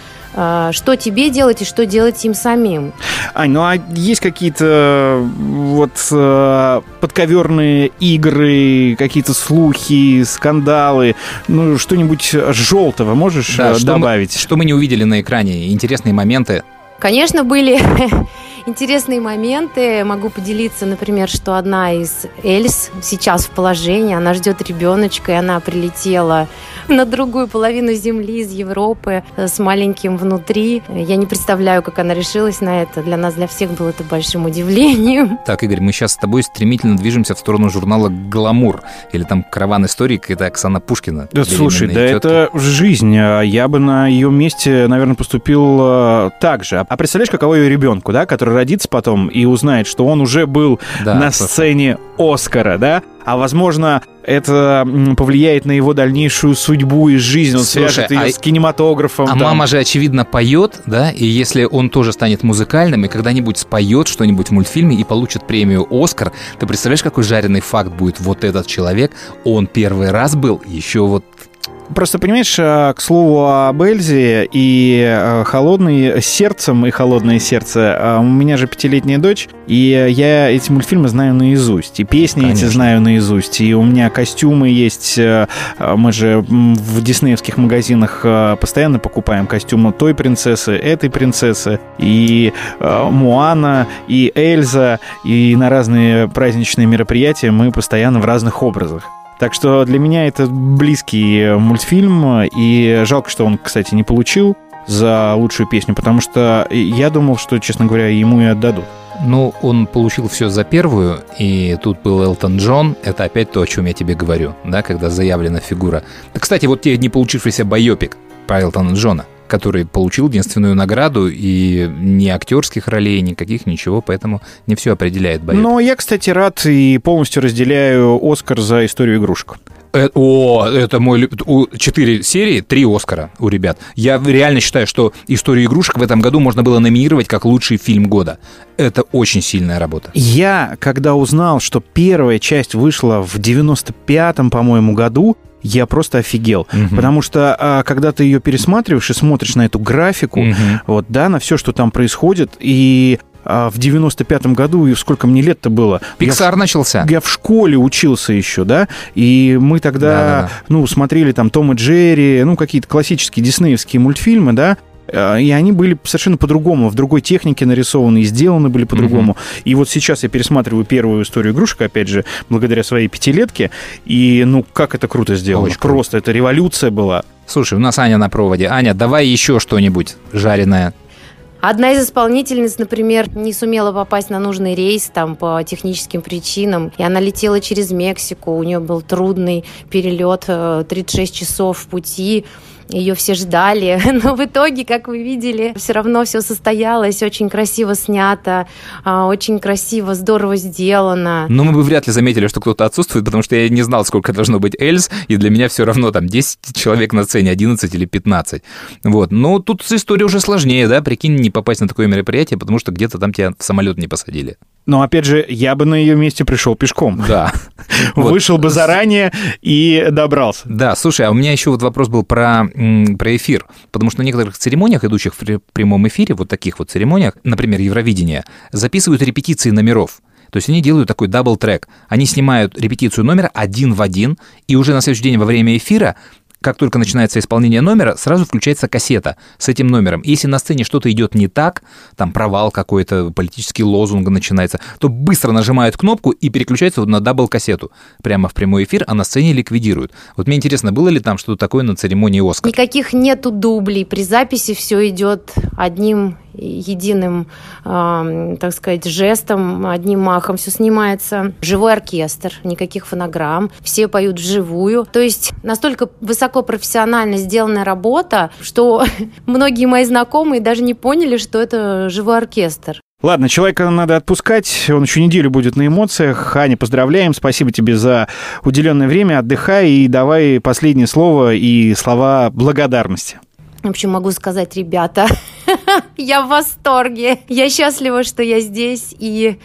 что тебе делать и что делать им самим. Ань, ну а есть какие-то вот э, подковерные игры, какие-то слухи, скандалы, ну что-нибудь желтого можешь Да, э, что мы- добавить? что мы не увидели на экране? Интересные моменты. Конечно, были интересные моменты. Могу поделиться, например, что одна из Эльс сейчас в положении, она ждет ребеночка, и она прилетела на другую половину Земли из Европы э, с маленьким внутри. Я не представляю, как она решилась на это. Для нас, для всех было это большим удивлением. Так, Игорь, мы сейчас с тобой стремительно движемся в сторону журнала «Гламур». Или там «Караван истории», это Оксана Пушкина. Да, слушай, да тетки. это жизнь. а Я бы на ее месте, наверное, поступил э, так же. А представляешь, каково ее ребенку, да, который родится потом и узнает, что он уже был Да, на слушай. сцене Оскара, да? А возможно, это повлияет на его дальнейшую судьбу и жизнь. Он Слушай, свяжет ее а- с кинематографом. А там. мама же, очевидно, поет, да, и если он тоже станет музыкальным и когда-нибудь споет что-нибудь в мультфильме и получит премию «Оскар», ты представляешь, какой жареный факт будет вот этот человек? Он первый раз был еще вот... Просто, понимаешь, э, к слову об Эльзе и э, холодный сердцем и холодное сердце, э, у меня же пятилетняя дочь, и я эти мультфильмы знаю наизусть, и песни эти Конечно. знаю наизусть, и у меня костюмы есть, мы же в диснеевских магазинах постоянно покупаем костюмы той принцессы, этой принцессы, и Муана, и Эльза, и на разные праздничные мероприятия мы постоянно в разных образах. Так что для меня это близкий мультфильм, и жалко, что он, кстати, не получил за лучшую песню, потому что я думал, что, честно говоря, ему и отдадут. Ну, он получил все за первую, и тут был Элтон Джон. Это опять то, о чем я тебе говорю, да, когда заявлена фигура. Да, Кстати, вот те не получившийся байопик про Элтона Джона, который получил единственную награду, и ни актерских ролей, никаких, ничего, поэтому не все определяет байопик. Но я, кстати, рад и полностью разделяю Оскар за историю игрушек. Э, О, это мой... Четыре серии, три Оскара у ребят. Я реально считаю, что «Историю игрушек» в этом году можно было номинировать как лучший фильм года. Это очень сильная работа. Я, когда узнал, что первая часть вышла в 95-м, по-моему, году, я просто офигел. Мгм. Потому что, а, когда ты ее пересматриваешь и смотришь на эту графику, Мгм. вот, да, на все, что там происходит, и а, в 95-м году, и сколько мне лет-то было? Я Пиксар начался. я в школе учился еще, да, и мы тогда, Да-да-да. ну, смотрели там Том и Джерри, ну, какие-то классические диснеевские мультфильмы, да, и они были совершенно по-другому, в другой технике нарисованы и сделаны были по-другому. И вот сейчас я пересматриваю первую историю игрушек, опять же, благодаря своей пятилетке, и, ну, как это круто сделано. Очень круто. Просто это революция была. Слушай, у нас Аня на проводе. Аня, давай еще что-нибудь жареное. Одна из исполнительниц, например, не сумела попасть на нужный рейс там по техническим причинам, и она летела через Мексику. У нее был трудный перелет, э, 36 часов в пути. Ее все ждали, но в итоге, как вы видели, все равно все состоялось, очень красиво снято, а, очень красиво, здорово сделано. Но мы бы вряд ли заметили, что кто-то отсутствует, потому что я не знал, сколько должно быть Эльз, и для меня все равно там 10 человек на сцене, 11 или 15. Вот. Но тут история уже сложнее, да? Прикинь, не попасть на такое мероприятие, потому что где-то там тебя в самолет не посадили. Но, опять же, я бы на ее месте пришел пешком. Да. Вышел бы заранее и добрался. Да, слушай, а у меня еще вот вопрос был про, про эфир. Потому что на некоторых церемониях, идущих в прямом эфире, вот таких вот церемониях, например, Евровидение, записывают репетиции номеров. То есть они делают такой дабл-трек. Они снимают репетицию номера один в один, и уже на следующий день во время эфира как только начинается исполнение номера, сразу включается кассета с этим номером. Если на сцене что-то идет не так, там провал какой-то, политический лозунг начинается, то быстро нажимают кнопку и переключаются на дабл-кассету прямо в прямой эфир, а на сцене ликвидируют. Вот мне интересно, было ли там что-то такое на церемонии «Оскар»? Никаких нету дублей. При записи все идет одним единым, так сказать, жестом, одним махом все снимается. Живой оркестр, никаких фонограмм, все поют вживую. То есть настолько высокопрофессионально сделанная работа, что многие мои знакомые даже не поняли, что это живой оркестр. Ладно, человека надо отпускать, он еще неделю будет на эмоциях. Аня, поздравляем, спасибо тебе за уделенное время, отдыхай и давай последнее слово и слова благодарности. В общем, могу сказать, ребята, я в восторге. Я счастлива, что я здесь. И,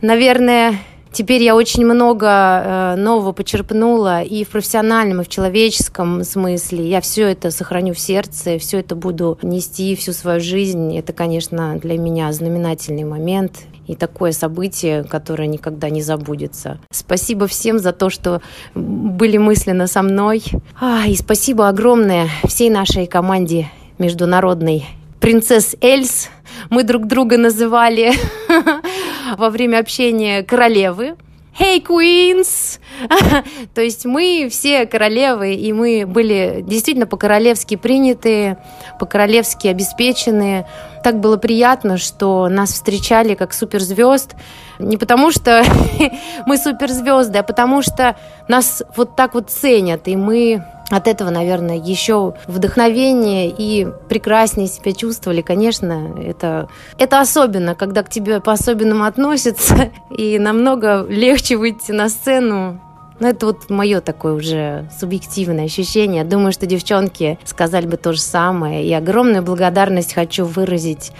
наверное, теперь я очень много э, нового почерпнула и в профессиональном, и в человеческом смысле. Я все это сохраню в сердце, все это буду нести всю свою жизнь. Это, конечно, для меня знаменательный момент и такое событие, которое никогда не забудется. Спасибо всем за то, что были мысленно со мной. А, и спасибо огромное всей нашей команде международной принцесс Эльс. Мы друг друга называли во время общения королевы. Hey, Queens! То есть мы все королевы, и мы были действительно по-королевски приняты, по-королевски обеспечены. Так было приятно, что нас встречали как суперзвезд. Не потому что мы суперзвезды, а потому что нас вот так вот ценят, и мы от этого, наверное, еще вдохновение и прекраснее себя чувствовали. Конечно, это, это особенно, когда к тебе по-особенному относятся, и намного легче выйти на сцену. Но это вот мое такое уже субъективное ощущение. Думаю, что девчонки сказали бы то же самое. И огромную благодарность хочу выразить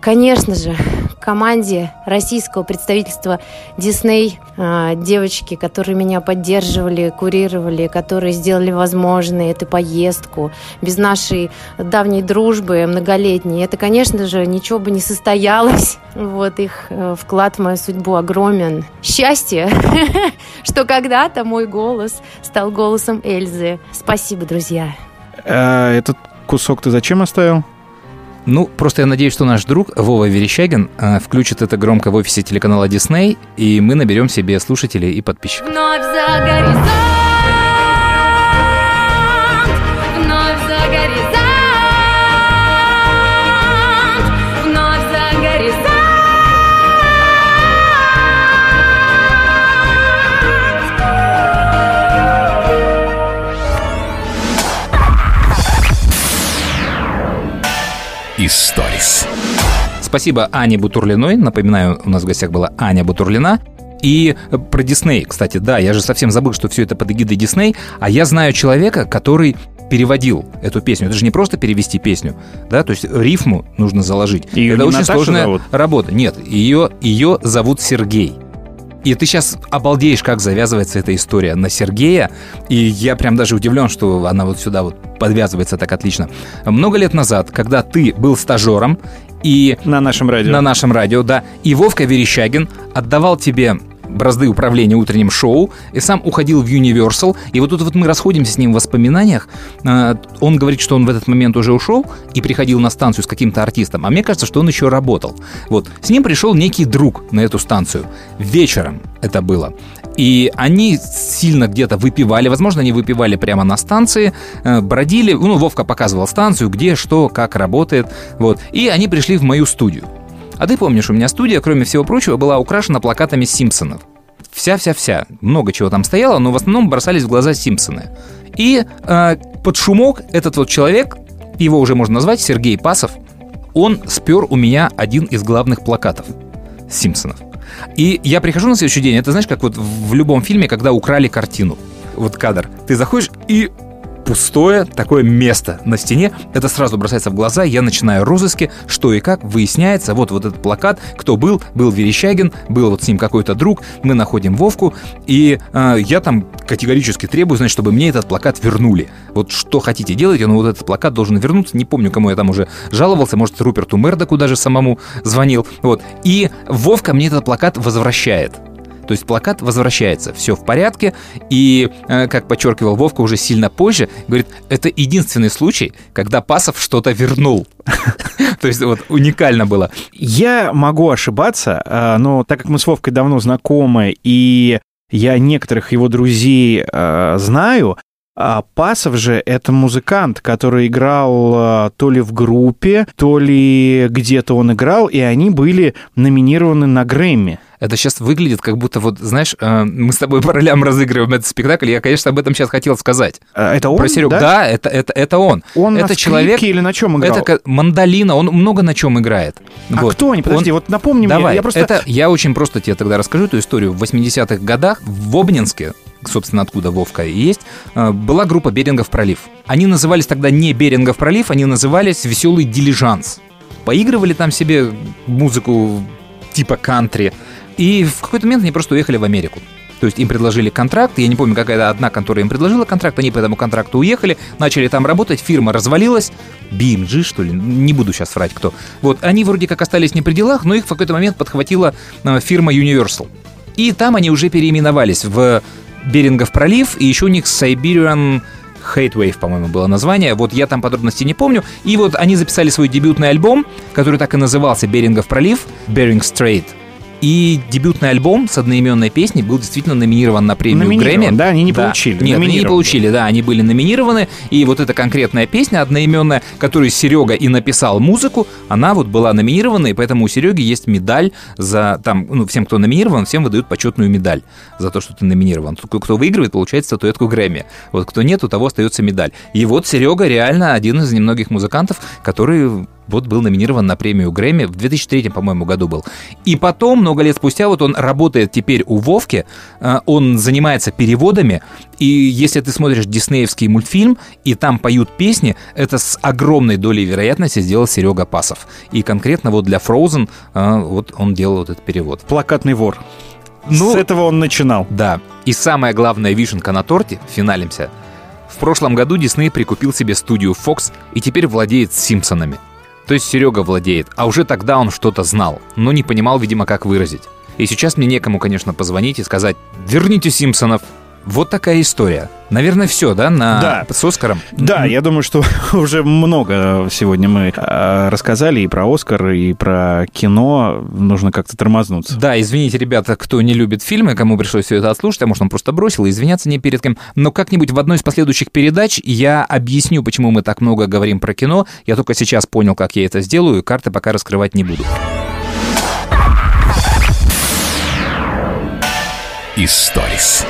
Конечно же, команде российского представительства Дисней, девочки, которые меня поддерживали, курировали, которые сделали возможной эту поездку. Без нашей давней дружбы, многолетней, это, конечно же, ничего бы не состоялось. Вот их э, вклад в мою судьбу огромен. Счастье, что когда-то мой голос стал голосом Эльзы. Спасибо, друзья. А этот кусок ты зачем оставил? Ну, просто я надеюсь, что наш друг Вова Верещагин э, включит это громко в офисе телеканала Disney, и мы наберем себе слушателей и подписчиков. Вновь за горизонт, Историс. Спасибо Ане Бутурлиной. Напоминаю, у нас в гостях была Аня Бутурлина. И про Дисней, кстати, да, я же совсем забыл, что все это под эгидой Дисней, а я знаю человека, который переводил эту песню. Это же не просто перевести песню, да, то есть рифму нужно заложить. Её это не очень Наташа сложная зовут? работа. Нет, ее, ее зовут Сергей. И ты сейчас обалдеешь, как завязывается эта история на Сергея. И я прям даже удивлен, что она вот сюда вот подвязывается так отлично. Много лет назад, когда ты был стажером и... На нашем радио. На нашем радио, да. И Вовка Верещагин отдавал тебе бразды управления утренним шоу и сам уходил в Universal. И вот тут вот мы расходимся с ним в воспоминаниях. Э, Он говорит, что он в этот момент уже ушел и приходил на станцию с каким-то артистом. А мне кажется, что он еще работал. Вот. С ним пришел некий друг на эту станцию. Вечером это было. И они сильно где-то выпивали, возможно, они выпивали прямо на станции, э, бродили, ну, Вовка показывал станцию, где, что, как работает, вот. И они пришли в мою студию. А ты помнишь, у меня студия, кроме всего прочего, была украшена плакатами Симпсонов. Вся-вся-вся. Много чего там стояло, но в основном бросались в глаза Симпсоны. И э, под шумок этот вот человек, его уже можно назвать Сергей Пасов, он спер у меня один из главных плакатов Симпсонов. И я прихожу на следующий день, это знаешь, как вот в любом фильме, когда украли картину. Вот кадр. Ты заходишь и пустое такое место на стене. Это сразу бросается в глаза. Я начинаю розыски, что и как. Выясняется, вот, вот этот плакат, кто был, был Верещагин, был вот с ним какой-то друг. Мы находим Вовку, и э, я там категорически требую, значит, чтобы мне этот плакат вернули. Вот что хотите делайте, но вот этот плакат должен вернуться. Не помню, кому я там уже жаловался, может, Руперту Мердоку даже самому звонил. Вот. И Вовка мне этот плакат возвращает. То есть плакат возвращается, все в порядке, и, э, как подчеркивал Вовка уже сильно позже, говорит, это единственный случай, когда Пасов что-то вернул. То есть вот уникально было. Я могу ошибаться, а, но так как мы с Вовкой давно знакомы, и я некоторых его друзей а, знаю, а Пасов же это музыкант, который играл а, то ли в группе, то ли где-то он играл, и они были номинированы на Грэмми. Это сейчас выглядит как будто вот, знаешь, э, мы с тобой по ролям разыгрываем этот спектакль. Я, конечно, об этом сейчас хотел сказать. А, Это он, Про Серегу. да? Да, это, это, это он. Он это на скрипке или на чем играл? Это мандолина, он много на чем играет. А кто они? Подожди, вот напомни мне. Давай, Я просто... это я очень просто тебе тогда расскажу эту историю. В 80-х годах в Обнинске, собственно, откуда Вовка и есть, э, была группа «Берингов пролив». Они назывались тогда не «Берингов пролив», они назывались «Веселый дилижанс». Поигрывали там себе музыку типа кантри. И в какой-то момент они просто уехали в Америку. То есть им предложили контракт, я не помню, какая одна контора им предложила контракт, они по этому контракту уехали, начали там работать, фирма развалилась, BMG, что ли, не буду сейчас врать кто. Вот, они вроде как остались не при делах, но их в какой-то момент подхватила э, фирма Universal. И там они уже переименовались в Берингов пролив, и еще у них Siberian Hate Wave, по-моему, было название. Вот я там подробностей не помню. И вот они записали свой дебютный альбом, который так и назывался «Берингов пролив», «Bering Strait». И дебютный альбом с одноименной песней был действительно номинирован на премию Номинирован, Грэмми. да, они не получили, Нет, они не получили, да, они были номинированы. И вот эта конкретная песня одноименная, которую Серега и написал музыку, она вот была номинирована, и поэтому у Сереги есть медаль за там, ну, всем, кто номинирован, всем выдают почетную медаль за то, что ты номинирован. Кто выигрывает, получает статуэтку Грэмми. Вот кто нет, у того остается медаль. И вот Серега реально один из немногих музыкантов, который вот был номинирован на премию Грэмми в 2003, по-моему, году был. И потом, много лет спустя, вот он работает теперь у Вовки, э, он занимается переводами, и если ты смотришь диснеевский мультфильм, и там поют песни, это с огромной долей вероятности сделал Серега Пасов. И конкретно вот для Frozen э, вот он делал вот этот перевод. Плакатный вор. Ну, С этого он начинал. Да. И самая главная вишенка на торте, финалимся. В прошлом году Дисней прикупил себе студию Fox и теперь владеет Симпсонами. То есть Серега владеет, а уже тогда он что-то знал, но не понимал, видимо, как выразить. И сейчас мне некому, конечно, позвонить и сказать «Верните Симпсонов». Вот такая история. Наверное, все, да, на... Да. с Оскаром? Да, я думаю, что уже много сегодня мы э, рассказали и про Оскар, и про кино. Нужно как-то тормознуться. Да, извините, ребята, кто не любит фильмы, кому пришлось все это отслушать, а может, он просто бросил, и извиняться не перед кем. Но как-нибудь в одной из последующих передач я объясню, почему мы так много говорим про кино. Я только сейчас понял, как я это сделаю, карты пока раскрывать не буду. Историс.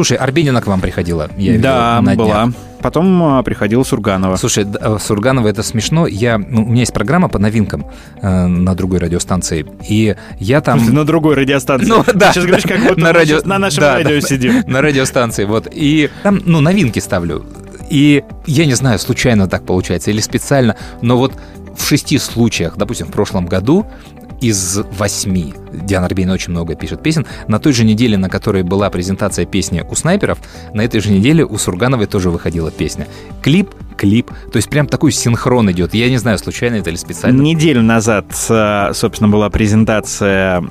Слушай, Арбенина к вам приходила, я видел, да, на была. днях. Потом э, приходила Сурганова. Слушай, э, Сурганова это смешно. Я, ну, у меня есть программа по новинкам э, на другой радиостанции, и я там... На другой радиостанции. Ну, Ты да. сейчас говоришь, как будто на, радио... на нашем да, радио да, сидим. На радиостанции, вот. И там, ну, новинки ставлю. И я не знаю, случайно так получается или специально, но вот в шести случаях, допустим, в прошлом году из восьми, Диана Арбенина очень много пишет песен, на той же неделе, на которой была презентация песни у снайперов, на этой же неделе у Сургановой тоже выходила песня. Клип, клип, то есть прям такой синхрон идет. Я не знаю, случайно это или специально. Неделю назад, э, собственно, была презентация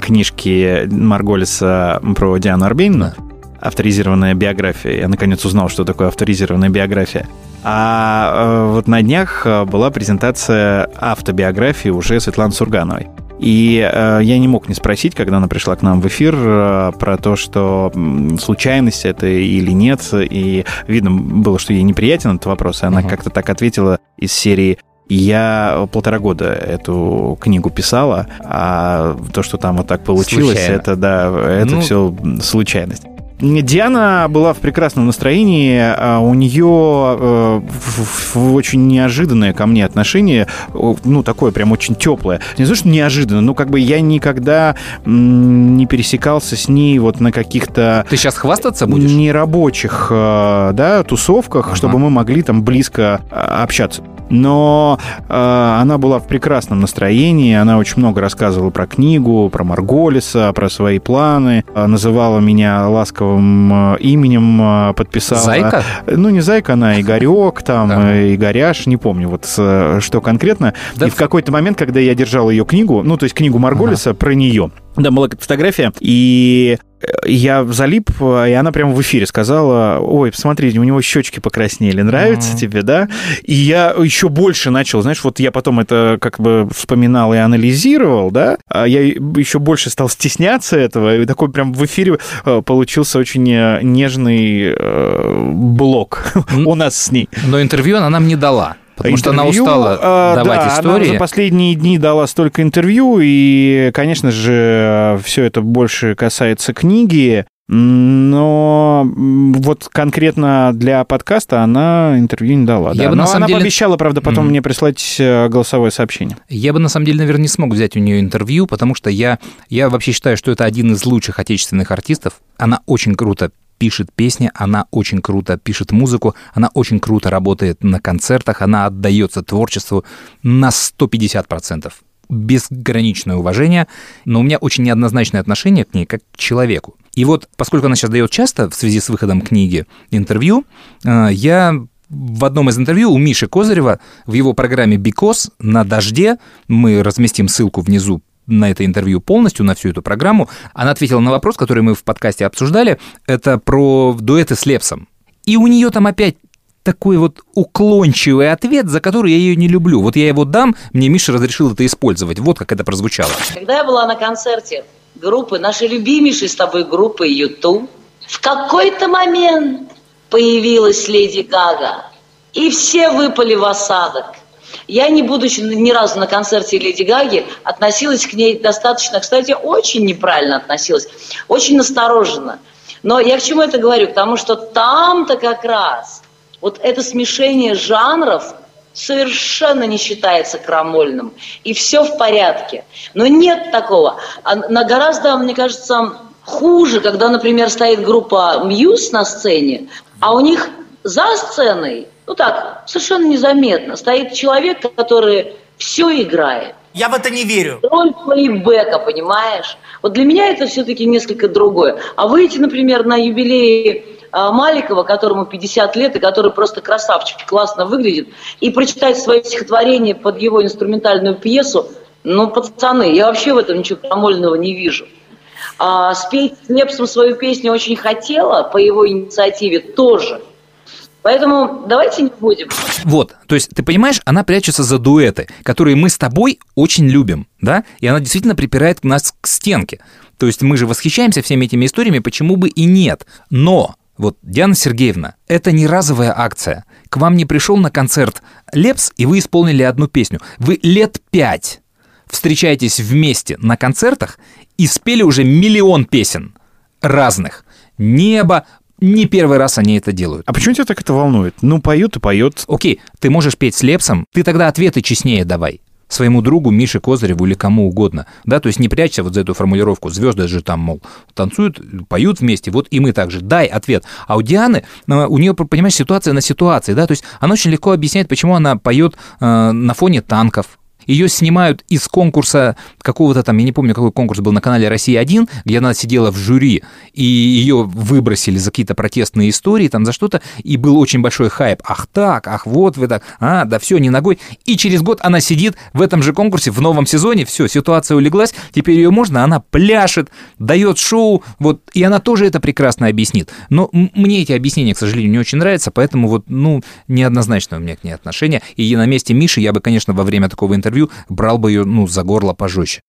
книжки Марголиса про Диану Арбенину. Авторизированная биография. Я наконец узнал, что такое авторизированная биография. А э, вот на днях э, была презентация автобиографии уже Светланы Сургановой. И э, я не мог не спросить, когда она пришла к нам в эфир, э, про то, что случайность это или нет. И видно было, что ей неприятен этот вопрос, и она как-то так ответила из серии я полтора года эту книгу писала, а то, что там вот так получилось, Случайно. это да, это Ну- все случайность. Диана была в прекрасном настроении, а у нее э, очень неожиданное ко мне отношение, о, ну, такое прям очень теплое. Не знаю, что неожиданно, но как бы я никогда не пересекался с ней вот на каких-то Ты сейчас хвастаться будешь? нерабочих, э, да, тусовках, чтобы мы могли там близко э, общаться. Но э, она была в прекрасном настроении, она очень много рассказывала про книгу, про Марголиса, про свои планы, э, называла меня ласковым э, именем, э, подписала... Зайка? Ну, не Зайка, она Игорек, там, э, Игоряш, не помню вот что конкретно. И в какой-то момент, когда я держал ее книгу, ну, то есть книгу Марголиса про нее, да, была фотография, и я залип, и она прямо в эфире сказала, ой, посмотрите, у него щечки покраснели, нравится тебе, да? И я еще больше начал, знаешь, вот я потом это как бы вспоминал и анализировал, да, а я еще больше стал стесняться этого, и такой прям в эфире э, получился очень э, нежный э, блок у нас с ней. Но интервью она нам не дала. Потому что она Интервью, устала а, давать да, истории. Она за последние дни дала столько интервью, и, конечно же, все это больше касается книги. Но вот конкретно для подкаста она интервью не дала. Я да. бы на Но самом она деле- пообещала, правда, потом Мгм. мне прислать э, голосовое сообщение. Я бы, на самом деле, наверное, не смог взять у нее интервью, потому что я, я вообще считаю, что это один из лучших отечественных артистов. Она очень круто пишет песни, она очень круто пишет музыку, она очень круто работает на концертах, она отдается творчеству на 150%. Безграничное уважение, но у меня очень неоднозначное отношение к ней как к человеку. И вот, поскольку она сейчас дает часто в связи с выходом книги интервью, э, я в одном из интервью у Миши Козырева в его программе «Бикос» на «Дожде», мы разместим ссылку внизу на это интервью полностью, на всю эту программу, она ответила на вопрос, который мы в подкасте обсуждали, это про дуэты с Лепсом. И у нее там опять такой вот уклончивый ответ, за который я ее не люблю. Вот я его дам, мне Миша разрешил это использовать. Вот как это прозвучало. Когда я была на концерте группы, нашей любимейшей с тобой группы YouTube, в какой-то момент появилась Леди Гага, и все выпали в осадок. Я, не будучи ни разу на концерте Леди Гаги, относилась к ней достаточно, кстати, очень неправильно относилась, очень настороженно. Но я к чему это говорю? Потому что там-то как раз вот это смешение жанров совершенно не считается крамольным. И все в порядке. Но нет такого. А на гораздо, мне кажется, хуже, когда, например, стоит группа Мьюз на сцене, а у них за сценой, ну так, совершенно незаметно, стоит человек, который все играет. Я в это не верю. Роль плейбека, понимаешь? Вот для меня это все-таки несколько другое. А выйти, например, на юбилей а, Маликова, которому 50 лет, и который просто красавчик, классно выглядит, и прочитать свое стихотворение под его инструментальную пьесу, ну, пацаны, я вообще в этом ничего крамольного не вижу. А спеть с Лепсом свою песню очень хотела, по его инициативе тоже. Поэтому давайте не будем. Вот, то есть, ты понимаешь, она прячется за дуэты, которые мы с тобой очень любим, да? И она действительно припирает нас к стенке. То есть мы же восхищаемся всеми этими историями, почему бы и нет. Но вот, Диана Сергеевна, это не разовая акция. К вам не пришел на концерт Лепс, и вы исполнили одну песню. Вы лет пять встречаетесь вместе на концертах и спели уже миллион песен разных. Небо, не первый раз они это делают. А почему тебя так это волнует? Ну, поют и поет. Окей, ты можешь петь с Лепсом, ты тогда ответы честнее давай своему другу Мише Козыреву или кому угодно, да, то есть не прячься вот за эту формулировку, звезды же там, мол, танцуют, поют вместе, вот и мы также, дай ответ. А у Дианы, э, у нее, понимаешь, ситуация на ситуации, да, то есть она очень легко объясняет, почему она поет э, на фоне танков, ее снимают из конкурса какого-то там, я не помню, какой конкурс был на канале «Россия-1», где она сидела в жюри, и ее выбросили за какие-то протестные истории, там за что-то, и был очень большой хайп. Ах так, ах вот вы так, а, да все, не ногой. И через год она сидит в этом же конкурсе в новом сезоне, все, ситуация улеглась, теперь ее можно, она пляшет, дает шоу, вот, и она тоже это прекрасно объяснит. Но мне эти объяснения, к сожалению, не очень нравятся, поэтому вот, ну, неоднозначно у меня к ней отношение. И на месте Миши я бы, конечно, во время такого интервью брал бы ее, ну, за горло пожестче.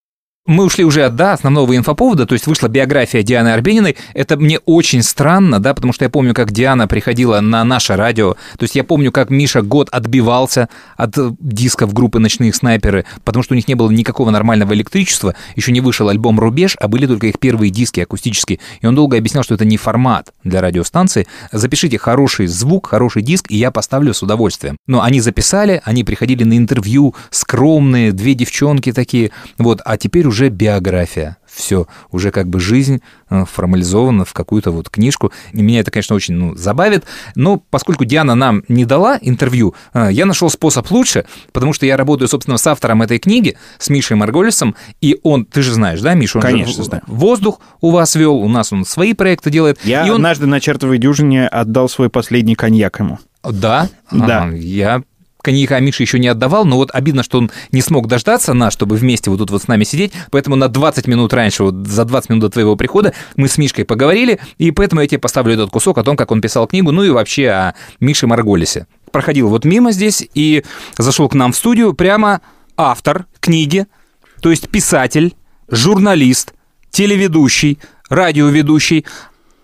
Мы ушли уже от да, основного инфоповода, то есть вышла биография Дианы Арбениной. Это мне очень странно, да, потому что я помню, как Диана приходила на наше радио. То есть я помню, как Миша год отбивался от э, дисков группы «Ночные снайперы», потому что у них не было никакого нормального электричества, еще не вышел альбом «Рубеж», а были только их первые диски акустические. И он долго объяснял, что это не формат для радиостанции. Запишите хороший звук, хороший диск, и я поставлю с удовольствием. Но они записали, они приходили на интервью, скромные, две девчонки такие, вот, а теперь уже биография. Все, уже как бы жизнь э, формализована в какую-то вот книжку. И меня это, конечно, очень ну, забавит. Но поскольку Диана нам не дала интервью, э, я нашел способ лучше, потому что я работаю, собственно, с автором этой книги, с Мишей Марголисом, и он, ты же знаешь, да, Миша? Он Конечно, же знаю. воздух у вас вел, у нас он свои проекты делает. Я и он... однажды на чертовой дюжине отдал свой последний коньяк ему. Да? Да. Ага, я коньяка Мише еще не отдавал, но вот обидно, что он не смог дождаться нас, чтобы вместе вот тут вот с нами сидеть, поэтому на 20 минут раньше, вот за 20 минут до твоего прихода, мы с Мишкой поговорили, и поэтому я тебе поставлю этот кусок о том, как он писал книгу, ну и вообще о Мише Марголисе. Проходил вот мимо здесь и зашел к нам в студию прямо автор книги, то есть писатель, журналист, телеведущий, радиоведущий,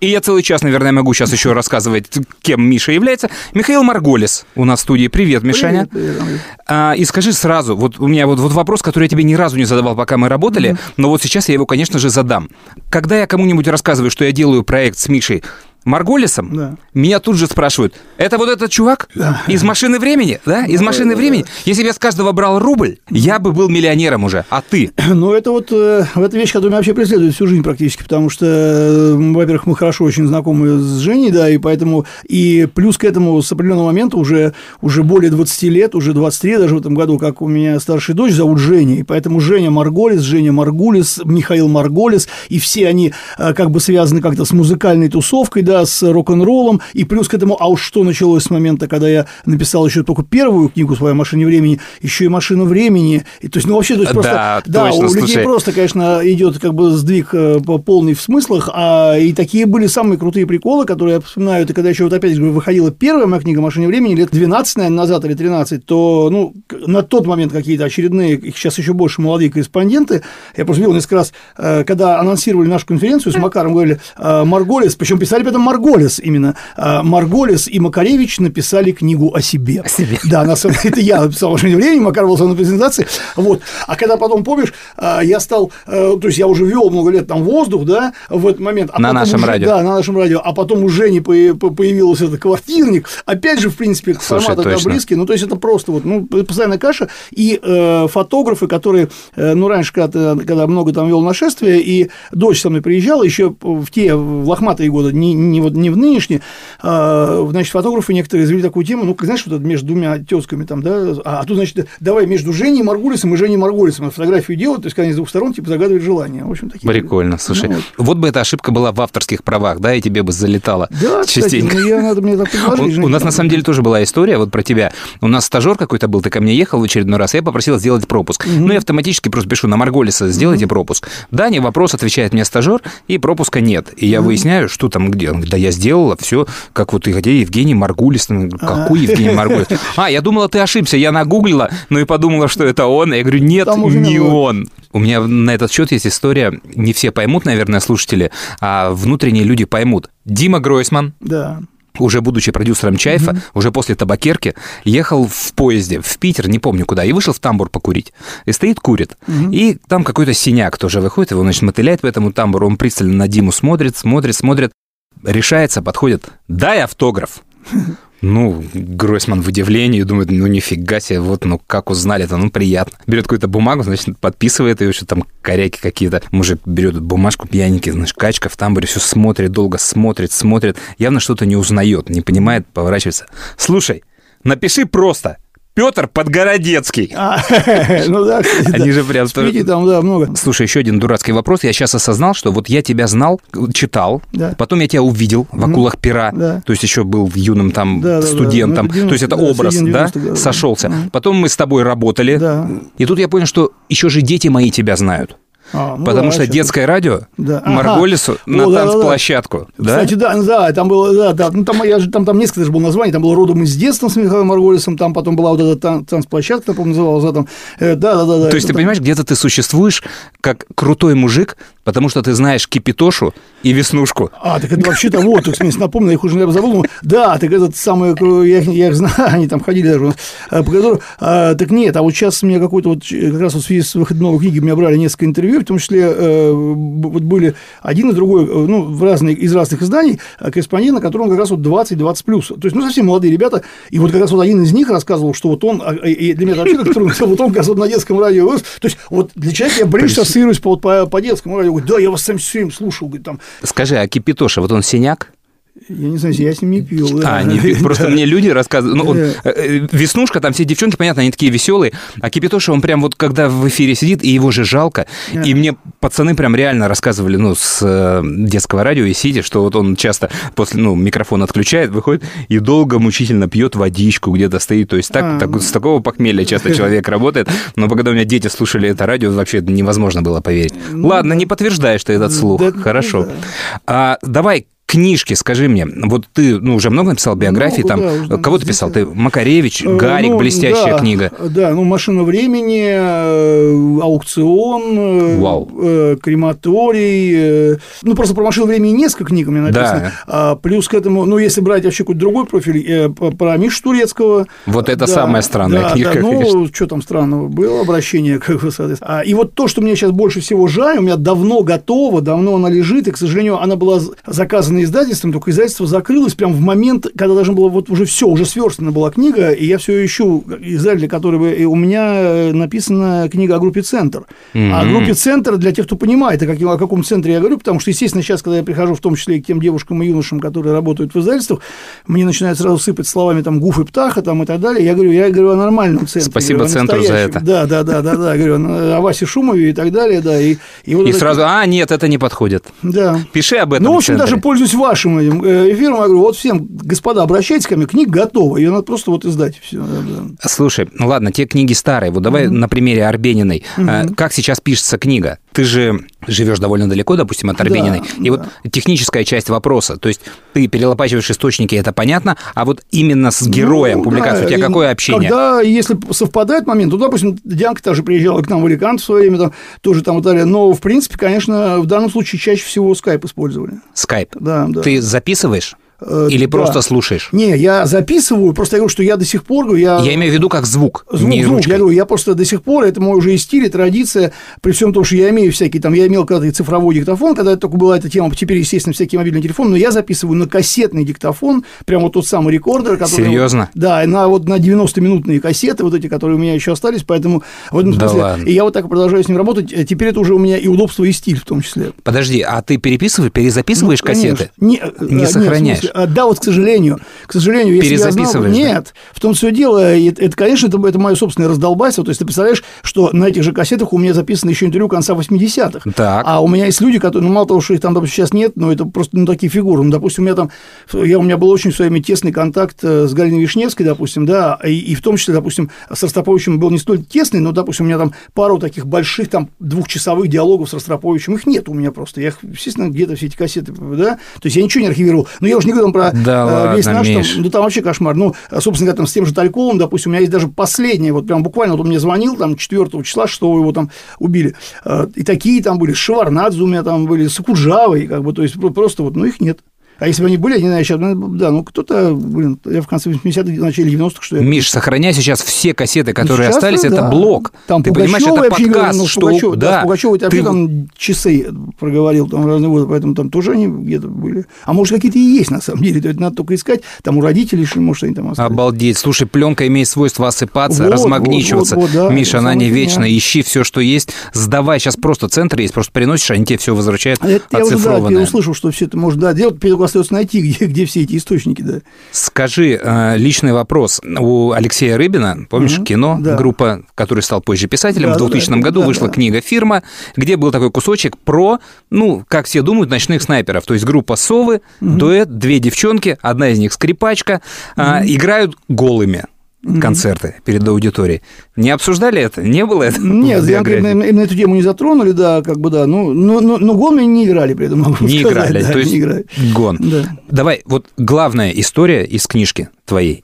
и я целый час, наверное, могу сейчас еще рассказывать, кем Миша является. Михаил Марголис у нас в студии. Привет, Мишаня. Привет, привет. А, и скажи сразу, вот у меня вот, вот вопрос, который я тебе ни разу не задавал, пока мы работали, mm-hmm. но вот сейчас я его, конечно же, задам. Когда я кому-нибудь рассказываю, что я делаю проект с Мишей Марголисом, Да. меня тут же спрашивают, это вот этот чувак из машины времени, да? Из машины времени? Если бы я с каждого брал рубль, я бы был миллионером уже. А ты? Ну, это вот э, эта вещь, которая меня вообще преследует всю жизнь практически, потому что, э, во-первых, мы хорошо очень знакомы с Женей, да, и поэтому, и плюс к этому с определенного момента уже, уже более 20 лет, уже 23 даже в этом году, как у меня старшая дочь зовут Женя, и поэтому Женя Марголис, Женя Маргулис, Михаил Марголис, и все они э, как бы связаны как-то с музыкальной тусовкой, да, с рок-н-роллом, и плюс к этому, а уж что началось с момента, когда я написал еще только первую книгу свою о машине времени, еще и машину времени, и, то есть, ну, вообще, то есть, просто, Да, да, точно, у людей слушай. просто, конечно, идет как бы сдвиг э, по- полный в смыслах, а и такие были самые крутые приколы, которые я вспоминаю, это когда еще вот опять говорю, выходила первая моя книга «Машине времени» лет 12, наверное, назад или 13, то, ну, на тот момент какие-то очередные, их сейчас еще больше молодые корреспонденты, я просто видел несколько раз, э, когда анонсировали нашу конференцию с Макаром, говорили, э, Марголис, причем писали при этом Марголис именно, э, Марголис и Макаревич написали книгу о себе. О себе. Да, на самом деле, это я написал «Машине времени», Макар был на презентации, вот, а когда потом, помнишь, а, я стал, э, то есть я уже вел много лет там воздух, да, в этот момент. А На нашем уже- радио. Да, на нашем радио. А потом у Жени по- по- появился этот квартирник. Опять же, в принципе, Слушай, формат точно. близкий. Ну, то есть это просто вот, ну, постоянная каша. И э, фотографы, которые, э, ну, раньше, когда, когда много там вел нашествия, и дочь со мной приезжала, еще в те в лохматые годы, не, не, вот, не в нынешние, э, значит, фотографы некоторые завели такую тему, ну, как, знаешь, вот это между двумя тезками там, да, а, а тут, значит, давай между Женей Маргулисом и Женей Маргулисом фотографию делают, то есть, когда они с двух сторон, типа, загадывают желание. В общем, такие. Прикольно, слушай. Ну, вот. вот бы эта ошибка была в авторских правах, да, и тебе бы залетало Да, кстати, частенько. ну, я, надо мне так предложить. У, нас на самом деле тоже была история вот про тебя. У нас стажер какой-то был, ты ко мне ехал в очередной раз, я попросил сделать пропуск. Ну, я автоматически просто пишу на Марголиса, сделайте пропуск. Да, не вопрос, отвечает мне стажер, и пропуска нет. И я выясняю, что там где. Он говорит, да я сделала все, как вот и где Евгений Маргулис. Ну, Какой Евгений Маргулис? А, я думала, ты ошибся, я нагуглила, ну и подумала, что это он. Я говорю, нет, не он. У меня на этот счет есть история, не все поймут, наверное, слушатели, а внутренние люди поймут. Дима Гройсман, Да. уже будучи продюсером Чайфа, уже после табакерки, ехал в поезде в Питер, не помню куда, и вышел в тамбур покурить. И стоит, курит. И там какой-то синяк тоже выходит, его, значит, мотыляет по этому тамбуру, он пристально на Диму смотрит, смотрит, смотрит, решается, подходит, дай автограф. Ну, Гройсман в удивлении думает, ну нифига себе, вот, ну как узнали-то, ну приятно. Берет какую-то бумагу, значит, подписывает ее, что там коряки какие-то. Мужик берет бумажку пьяненький, значит, качка в тамбуре, все смотрит, долго смотрит, смотрит, явно что-то не узнает, не понимает, поворачивается. Слушай, напиши просто, Петр Подгородецкий. А, ну да. Они же прям тоже- там, да, много. Слушай, еще один дурацкий вопрос. Я сейчас осознал, что вот я тебя знал, читал, Да. потом я тебя увидел в акулах пера, Да. то есть еще был юным там Да, да, да. студентом, то есть это 90, да, образ, да, 90-х, да. сошелся. Потом мы с тобой работали, Да. и тут я понял, что еще же дети мои тебя знают. А, ну потому да, что детское радио Да. Ага. Марголису О, на да, да, да. танцплощадку. Да? Кстати, да, да, там было, да, да, ну там, я же, там, там несколько даже было названий, там было родом из детства с Михаилом Марголисом, там потом была вот эта тан- танцплощадка, по-моему, называлась, да, там, Э, да, да, да, да. То есть ты понимаешь, где-то ты существуешь как крутой мужик, Потому что ты знаешь Кипитошу и Веснушку. А, так это вообще-то вот, так смесь напомнил, я их уже забыл. Да, так этот самый, я, их- я их знаю, они там ходили даже у нас, а, по которым- а, так нет, а вот сейчас мне какой-то вот, э, как раз вот в связи с выходом новой книги меня брали несколько интервью, в том числе э, вот были один и другой, э, ну, в разные, из разных изданий, э, корреспондент, на котором как раз вот 20-20 плюс. То есть, ну, совсем молодые ребята, и вот как раз вот один из них рассказывал, что вот он, а, и- для меня вообще как вот он как раз вот на детском радио, то есть, вот для человека я ближе ассоциируюсь по, по, по детскому радио, говорит, да, я вас сам все слушал, говорит, там, Скажи, а Кипитоша, вот он синяк? Я не знаю, я с ним не пил. да. А, не, просто мне люди рассказывают. Ну, он, Да. э, э, Веснушка, там все девчонки, понятно, они такие веселые. А Кипитоша, он прям вот когда в эфире сидит, и его же жалко. Да. И мне пацаны прям реально рассказывали, ну, с э, детского радио и сидя, что вот он часто после, ну, микрофон отключает, выходит и долго мучительно пьет водичку, где-то стоит. То есть так, А. так- с такого похмелья часто человек работает. Но когда у меня дети слушали это радио, вообще невозможно было поверить. Ладно, не подтверждаешь ты этот слух. Ну Да, ну Хорошо. да. А, давай книжки, скажи мне. Вот ты ну, уже много написал биографий, Много, там. да, Кого ты писал? Ты Макаревич, Э, Гарик, ну, блестящая да, книга. Да, ну «Машина времени», э, «Аукцион», э, Вау. «Крематорий». Ну, просто про «Машину времени» несколько книг у меня написано. Да. Плюс к этому, ну, если брать вообще какой-то другой профиль, про Мишу Турецкого. Вот это Да, самая странная да, книга, Да, конечно. ну, что там странного? Было обращение, как бы, соответственно. А, и вот то, что мне сейчас больше всего жаль, у меня давно готово, давно она лежит, и, к сожалению, она была з- заказана издательством, только издательство закрылось прямо в момент, когда должна была вот уже все, уже сверстана была книга, и я все ищу издателя, который бы... И у меня э, написана книга о группе «Центр». А о группе «Центр» для тех, кто понимает, о, каким, о каком центре я говорю, потому что, естественно, сейчас, когда я прихожу в том числе и к тем девушкам и юношам, которые работают в издательствах, мне начинают сразу сыпать словами там «гуф» и «птаха» там, и так далее. Я говорю, я говорю о нормальном центре. Спасибо говорю, центру за это. Да, да, да, да, да. Говорю о Васе Шумове и так далее, да. И, и, вот И это- сразу, а, нет, это не подходит. Да. Пиши об этом Ну, в общем, центре. даже пользуюсь вашим этим эфиром. Я говорю, вот всем, господа, обращайтесь ко мне, книга готова, ее надо просто вот издать. Все, Слушай, ну ладно, те книги старые. Вот давай на примере Арбениной. Э, Как сейчас пишется книга? Ты же живешь довольно далеко, допустим, от Арбениной. и вот техническая часть вопроса. То есть ты перелопачиваешь источники, это понятно, а вот именно с героем Ну, публикации да, у тебя какое общение? Когда, если совпадает момент, то, допустим, Дианка тоже приезжала к нам в Аликант в свое время, там, тоже там и так далее. Но, в принципе, конечно, в данном случае чаще всего скайп использовали. Скайп. Да, да. Ты записываешь? Э, Или да. просто слушаешь? Не, я записываю, просто я говорю, что я до сих пор... Я, Я имею в виду как звук, Звук, не звук, ручкой. я говорю, я просто до сих пор, это мой уже и стиль, и традиция, при всем том, что я имею всякие, там, я имел когда-то цифровой диктофон, когда это только была эта тема, теперь, естественно, всякий мобильный телефон, но я записываю на кассетный диктофон, прям вот тот самый рекордер, который... Серьезно? Да, на, вот на 90-минутные кассеты, вот эти, которые у меня еще остались, поэтому в этом Да смысле... ладно. И я вот так продолжаю с ним работать, э, теперь это уже у меня и удобство, и стиль в том числе. Подожди, а ты переписываешь, перезаписываешь Ну, конечно. кассеты? Не, э, Не в сохраняешь? А, да, вот, к сожалению. К сожалению, если я знал да? Нет, в том все дело. Это, это, конечно, это, это мое собственное раздолбайство. То есть, ты представляешь, что на этих же кассетах у меня записано еще интервью конца 80-х. Так. А у меня есть люди, которые, ну, мало того, что их там, допустим, сейчас нет, но это просто, ну, такие фигуры. Ну, допустим, у меня там, я, у меня был очень в свое время тесный контакт э, с Галиной Вишневской, допустим, да, и, и в том числе, допустим, с Ростроповичем был не столь тесный, но, допустим, у меня там пару таких больших, там, двухчасовых диалогов с Ростроповичем, их нет у меня просто. Я их, естественно, где-то все эти кассеты, да, то есть я ничего не архивировал. Но я уже не говорю там про Да э, весь ладно, наш, там, Миш. ну, там вообще кошмар. Ну, собственно говоря, там с тем же Тальковым, допустим, у меня есть даже последнее, вот прям буквально, вот он мне звонил, там, 4 числа, 6 его там убили. Э, И такие там были, с Шеварнадзе у меня там были, с Акуджавой, как бы, то есть про- просто вот, ну, их нет. А если бы они были, знаю, сейчас, ну, да, ну, кто-то, блин, я в конце 80-х, в начале 90-х, что я... Миш, сохраняй сейчас все кассеты, которые Сейчас, остались, да. это блок. Там Ты понимаешь, Пугачёва, это вообще говорю, подкаст, ну, что... Пугачёва, да, да, с Пугачёвой это вообще ты- там часы проговорил там разные годы, поэтому там тоже они где-то были. А может, какие-то и есть, на самом деле, то это надо только искать, там у родителей, что, может, они там остались. Обалдеть. Слушай, пленка имеет свойство осыпаться, Вот, размагничиваться. вот, вот, вот, да, Миша, она не вечная. Ищи все, что есть. Сдавай. Сейчас просто центр есть. Просто приносишь, они тебе все возвращают А это я уже, да, я оцифрованное. услышал, что все это можно да, делать, остается найти, где, где все эти источники, да. Скажи, э, личный вопрос. У Алексея Рыбина, помнишь, Мгм, кино, да. группа, который стал позже писателем, Да, в да, 2000 да, году да, вышла да. книга «Фирма», где был такой кусочек про, ну, как все думают, ночных снайперов. То есть группа «Совы», дуэт, две девчонки, одна из них скрипачка, а, играют голыми концерты перед аудиторией. Не обсуждали это? Не было это? Нет, я именно, именно эту тему не затронули, да, как бы, да, ну, но, но, но гол мне не играли при этом, могу Не сказать, играли, да, то есть не играли. гон. Да. Давай, вот главная история из книжки твоей.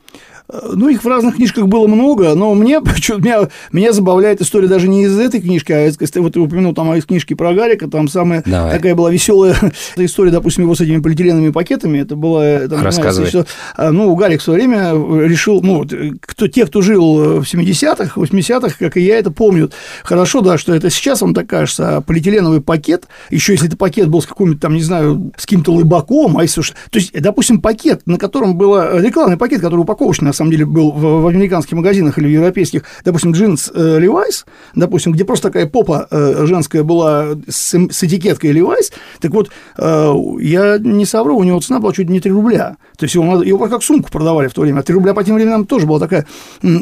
Ну, их в разных книжках было много, но мне, меня, меня забавляет история даже не из этой книжки, а из, вот ты упомянул там из книжки про Гарика, там самая Давай. такая была веселая история, допустим, его с этими полиэтиленовыми пакетами, это было... Там, Рассказывай. Что, а, ну, Гарик в свое время решил, ну, кто, те, кто жил в 70-х, 80-х, как и я, это помнят хорошо, да, что это сейчас вам так кажется, а полиэтиленовый пакет, еще если это пакет был с каким-то там, не знаю, с каким-то лыбаком, а если... То есть, допустим, пакет, на котором было рекламный пакет, который упаковочный, на самом деле, был в, в американских магазинах или в европейских, допустим, джинс э, Levi's, допустим, где просто такая попа э, женская была с, с этикеткой Levi's, так вот, э, я не совру, у него цена была чуть не 3 рубля. То есть его, его как сумку продавали в то время. А 3 рубля по тем временам тоже была такая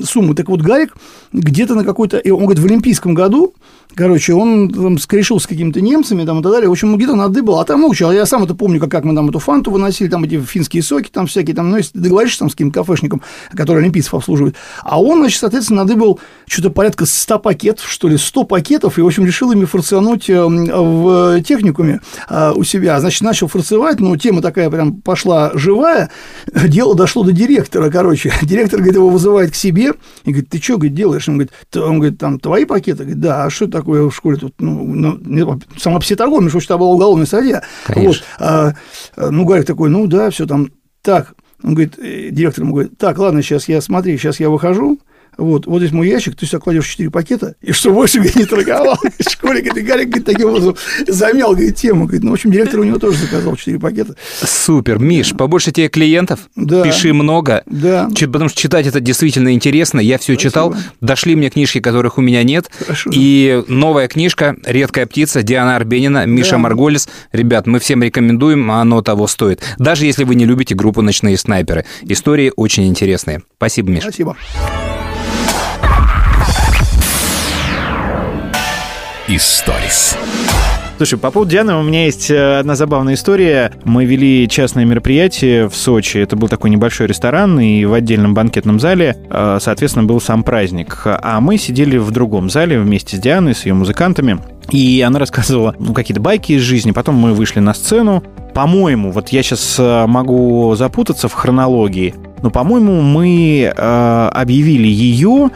сумма. Так вот, Гарик где-то на какой-то... Он говорит, в Олимпийском году Короче, он там скрешил с какими-то немцами там, и так далее. В общем, где-то надыбал. А там, ну, я сам это помню, как, как мы там эту фанту выносили, там эти финские соки, там всякие, там, ну, если ты договоришься там с каким-то кафешником, который олимпийцев обслуживает. А он, значит, соответственно, надыбал что-то порядка 100 пакетов, что ли, 100 пакетов, и, в общем, решил ими форционуть э, в техникуме э, у себя. Значит, начал форцевать, но тема такая прям пошла живая. Дело дошло до директора, короче. Директор, говорит, его вызывает к себе и говорит, ты что, говорит, делаешь? Он говорит, он говорит, там, твои пакеты? Говорит, да, а что это такое в школе тут, ну, сама психоторговля, между прочим, была уголовная статья. Вот, а, ну, Гарик такой, ну, да, все там, так, он говорит, э, директор ему говорит, так, ладно, сейчас я, смотри, сейчас я выхожу, вот, вот здесь мой ящик, ты сюда кладешь 4 пакета, и что больше говорит, не торговал. Школе, говорит, Гарик говорит, таким образом замял говорит, тему. Говорит, ну, в общем, директор у него тоже заказал 4 пакета. Супер. Миш, побольше тебе клиентов, да. пиши много. Да. Потому что читать это действительно интересно. Я все читал. Дошли мне книжки, которых у меня нет. Хорошо. И новая книжка «Редкая птица» Диана Арбенина, Миша да. Марголис. Ребят, мы всем рекомендуем, оно того стоит. Даже если вы не любите группу «Ночные снайперы». Истории очень интересные. Спасибо, Миш. Спасибо. Историс. Слушай, по поводу Дианы у меня есть э, одна забавная история. Мы вели частное мероприятие в Сочи. Это был такой небольшой ресторан, и в отдельном банкетном зале, э, соответственно, был сам праздник. А мы сидели в другом зале вместе с Дианой, с ее музыкантами. И она рассказывала ну, какие-то байки из жизни. Потом мы вышли на сцену. По-моему, вот я сейчас э, могу запутаться в хронологии, но, по-моему, мы э, объявили ее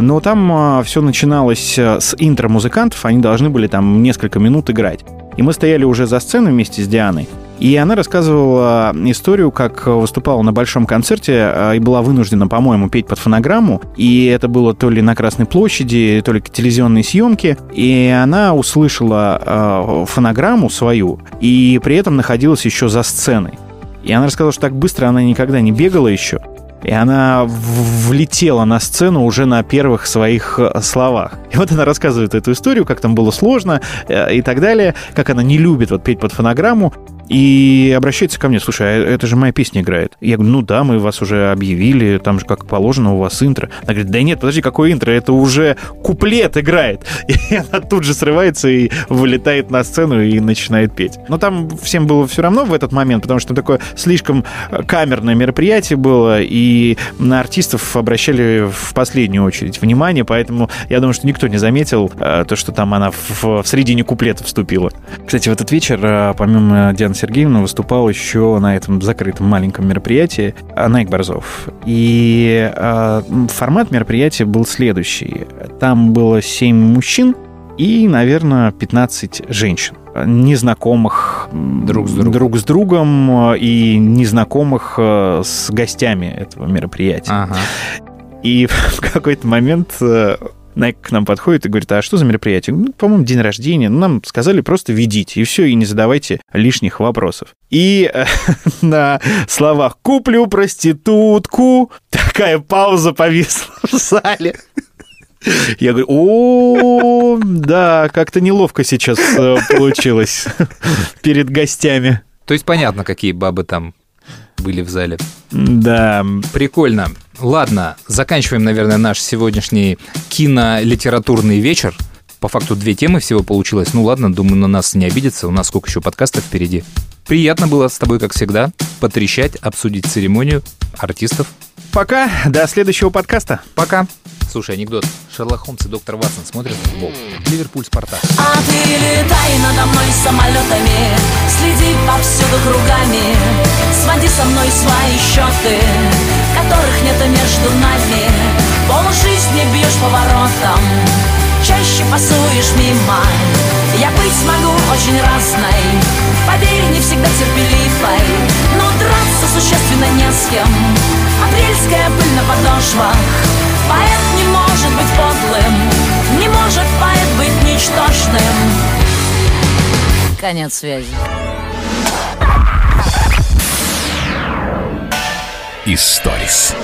но там э, все начиналось э, с интро музыкантов, они должны были там несколько минут играть. И мы стояли уже за сценой вместе с Дианой, и она рассказывала историю, как выступала на большом концерте и была вынуждена, по-моему, петь под фонограмму. И это было то ли на Красной площади, то ли телевизионные съемки. И она услышала фонограмму свою, и при этом находилась еще за сценой. И она рассказала, что так быстро она никогда не бегала еще и она влетела на сцену уже на первых своих э, словах. И вот она рассказывает эту историю, как там было сложно э, и так далее, как она не любит вот петь под фонограмму, и обращается ко мне, слушай, а это же моя песня играет. Я говорю, ну да, мы вас уже объявили, там же как положено у вас интро. Она говорит, да нет, подожди, какое интро, это уже куплет играет. И она тут же срывается и вылетает на сцену и начинает петь. Но там всем было все равно в этот момент, потому что такое слишком камерное мероприятие было, и на артистов обращали в последнюю очередь внимание, поэтому я думаю, что никто не заметил э, то, что там она в, в середине куплета вступила. Кстати, в этот вечер, э, помимо Дианы Елена Сергеевна выступал еще на этом закрытом маленьком мероприятии Найк Борзов. И э, формат мероприятия был следующий. Там было 7 мужчин и, наверное, 15 женщин незнакомых друг с другом, друг с другом и незнакомых э, с гостями этого мероприятия. Ага. И в какой-то момент э, Найк к нам подходит и говорит, а что за мероприятие? Ну, по-моему, день рождения. Ну, нам сказали просто ведите, и все, и не задавайте лишних вопросов. И э, на словах «куплю проститутку» такая пауза повисла в зале. Я говорю, о, да, как-то неловко сейчас э, получилось перед гостями. То есть понятно, какие бабы там были в зале. Да. Прикольно. Ладно, заканчиваем, наверное, наш сегодняшний кинолитературный вечер. По факту две темы всего получилось. Ну ладно, думаю, на нас не обидится. У нас сколько еще подкастов впереди. Приятно было с тобой, как всегда, потрещать, обсудить церемонию артистов. Пока, до следующего подкаста. Пока. Слушай, анекдот. Шерлок Холмс и доктор Ватсон смотрят футбол. Ливерпуль, Спартак. А ты летай надо мной самолетами Следи повсюду кругами Своди со мной свои счеты Которых нет между нами Пол жизни бьешь поворотом Чаще пасуешь мимо. Я быть могу очень разной. Поверь, не всегда терпеливой. Но драться существенно не с кем. Апрельская пыль на подошвах. Поэт не может быть подлым. Не может поэт быть ничтожным. Конец связи. Историс.